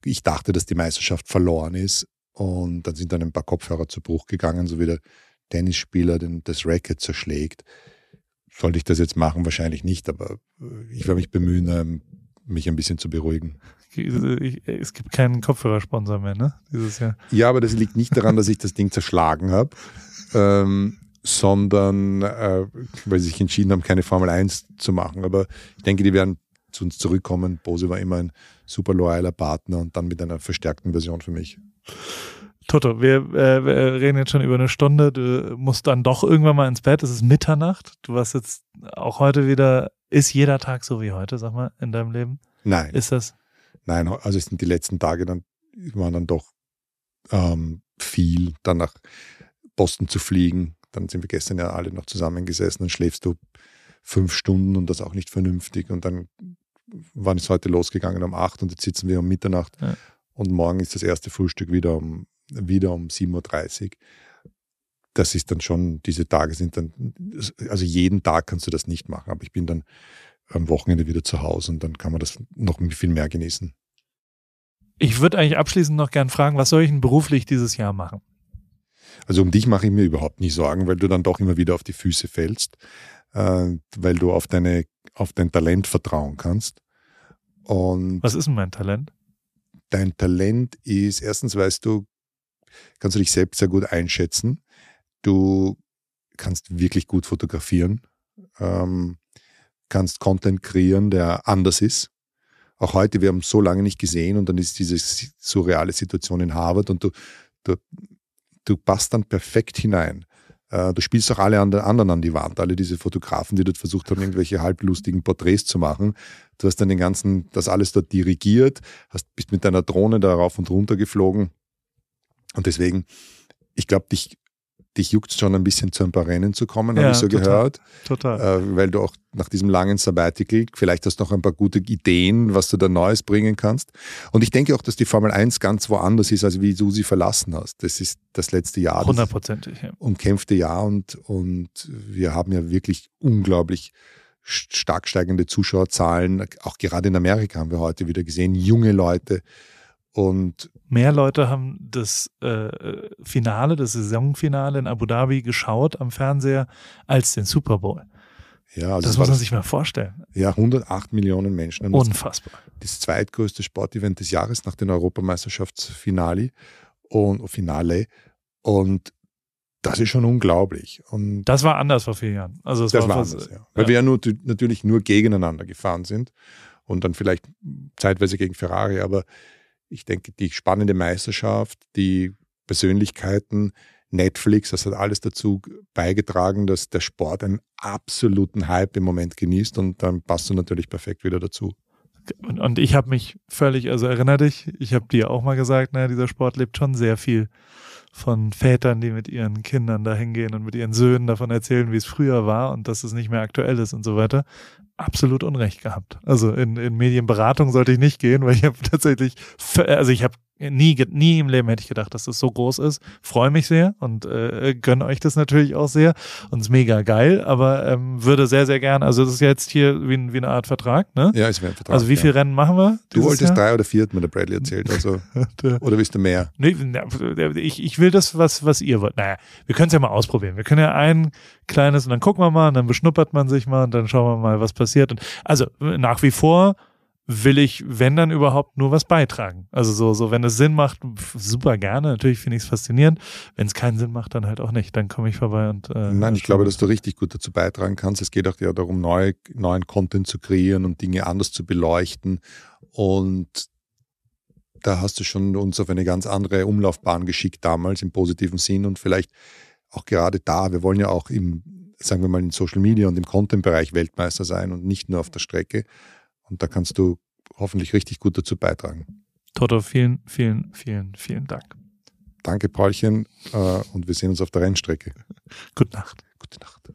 ich dachte, dass die Meisterschaft verloren ist und dann sind dann ein paar Kopfhörer zu Bruch gegangen, so wie der Tennisspieler den, das Racket zerschlägt. Sollte ich das jetzt machen? Wahrscheinlich nicht, aber äh, ich werde mich bemühen, ähm, mich ein bisschen zu beruhigen. Es gibt keinen Kopfhörersponsor mehr, ne? Dieses Jahr. Ja, aber das liegt nicht daran, dass ich das Ding zerschlagen habe, ähm, sondern äh, weil sie sich entschieden haben, keine Formel 1 zu machen. Aber ich denke, die werden zu uns zurückkommen. Bose war immer ein super loyaler Partner und dann mit einer verstärkten Version für mich. Toto, wir, äh, wir, reden jetzt schon über eine Stunde. Du musst dann doch irgendwann mal ins Bett. Es ist Mitternacht. Du warst jetzt auch heute wieder. Ist jeder Tag so wie heute, sag mal, in deinem Leben? Nein. Ist das? Nein, also es sind die letzten Tage dann waren dann doch ähm, viel, dann nach Boston zu fliegen. Dann sind wir gestern ja alle noch zusammengesessen. Dann schläfst du fünf Stunden und das auch nicht vernünftig. Und dann wann ist heute losgegangen um acht und jetzt sitzen wir um Mitternacht ja. und morgen ist das erste Frühstück wieder um, wieder um 7.30 Uhr. Das ist dann schon, diese Tage sind dann, also jeden Tag kannst du das nicht machen, aber ich bin dann am Wochenende wieder zu Hause und dann kann man das noch viel mehr genießen. Ich würde eigentlich abschließend noch gern fragen, was soll ich denn beruflich dieses Jahr machen? Also um dich mache ich mir überhaupt nicht Sorgen, weil du dann doch immer wieder auf die Füße fällst, äh, weil du auf, deine, auf dein Talent vertrauen kannst. Und Was ist denn mein Talent? Dein Talent ist, erstens weißt du, kannst du dich selbst sehr gut einschätzen. Du kannst wirklich gut fotografieren, ähm, kannst Content kreieren, der anders ist, auch heute, wir haben so lange nicht gesehen und dann ist diese surreale Situation in Harvard und du, du, du passt dann perfekt hinein. Äh, du spielst auch alle anderen an die Wand, alle diese Fotografen, die dort versucht haben, irgendwelche halblustigen Porträts zu machen. Du hast dann den ganzen, das alles dort dirigiert, hast, bist mit deiner Drohne da rauf und runter geflogen. Und deswegen, ich glaube, dich dich juckt es schon ein bisschen zu ein paar Rennen zu kommen, ja, habe ich so total, gehört. Total. Äh, weil du auch nach diesem langen Sabbatical vielleicht hast du noch ein paar gute Ideen, was du da Neues bringen kannst. Und ich denke auch, dass die Formel 1 ganz woanders ist, als wie du sie verlassen hast. Das ist das letzte Jahr. Hundertprozentig, ja. Umkämpfte Jahr und, und wir haben ja wirklich unglaublich stark steigende Zuschauerzahlen. Auch gerade in Amerika haben wir heute wieder gesehen, junge Leute. Und mehr Leute haben das äh, Finale, das Saisonfinale in Abu Dhabi geschaut am Fernseher als den Super Bowl. Ja, also das muss man sich mal vorstellen. Ja, 108 Millionen Menschen. Unfassbar. Das zweitgrößte Sportevent des Jahres nach den Europameisterschaftsfinale und Finale. Und das ist schon unglaublich. Und das war anders vor vier Jahren. Also das war, war anders, ja. Weil ja. wir ja nur, natürlich nur gegeneinander gefahren sind und dann vielleicht zeitweise gegen Ferrari, aber ich denke, die spannende Meisterschaft, die Persönlichkeiten, Netflix, das hat alles dazu beigetragen, dass der Sport einen absoluten Hype im Moment genießt und dann passt du natürlich perfekt wieder dazu. Und, und ich habe mich völlig, also erinnere dich, ich habe dir auch mal gesagt, naja, dieser Sport lebt schon sehr viel von Vätern, die mit ihren Kindern da hingehen und mit ihren Söhnen davon erzählen, wie es früher war und dass es nicht mehr aktuell ist und so weiter. Absolut Unrecht gehabt. Also in, in Medienberatung sollte ich nicht gehen, weil ich habe tatsächlich, also ich habe nie, nie im Leben hätte ich gedacht, dass das so groß ist. Freue mich sehr und äh, gönne euch das natürlich auch sehr und ist mega geil, aber ähm, würde sehr, sehr gern, also das ist jetzt hier wie, wie eine Art Vertrag, ne? Ja, ist wie ein Vertrag. Also wie viele ja. Rennen machen wir? Du wolltest Jahr? drei oder vier, hat mir der Bradley erzählt, also *laughs* oder willst du mehr? Nee, ich, ich will das, was, was ihr wollt. Naja, wir können es ja mal ausprobieren. Wir können ja ein kleines und dann gucken wir mal und dann beschnuppert man sich mal und dann schauen wir mal, was passiert. Und also nach wie vor will ich, wenn dann überhaupt, nur was beitragen. Also so, so, wenn es Sinn macht, super gerne. Natürlich finde ich es faszinierend. Wenn es keinen Sinn macht, dann halt auch nicht. Dann komme ich vorbei und. Äh, Nein, ich glaube, dass du richtig gut dazu beitragen kannst. Es geht auch ja darum, neue, neuen Content zu kreieren und Dinge anders zu beleuchten. Und da hast du schon uns auf eine ganz andere Umlaufbahn geschickt damals im positiven Sinn und vielleicht auch gerade da. Wir wollen ja auch im, sagen wir mal, in Social Media und im Content-Bereich Weltmeister sein und nicht nur auf der Strecke. Und da kannst du hoffentlich richtig gut dazu beitragen. Toto, vielen, vielen, vielen, vielen Dank. Danke, Paulchen, äh, und wir sehen uns auf der Rennstrecke. *laughs* Gute Nacht. Gute Nacht.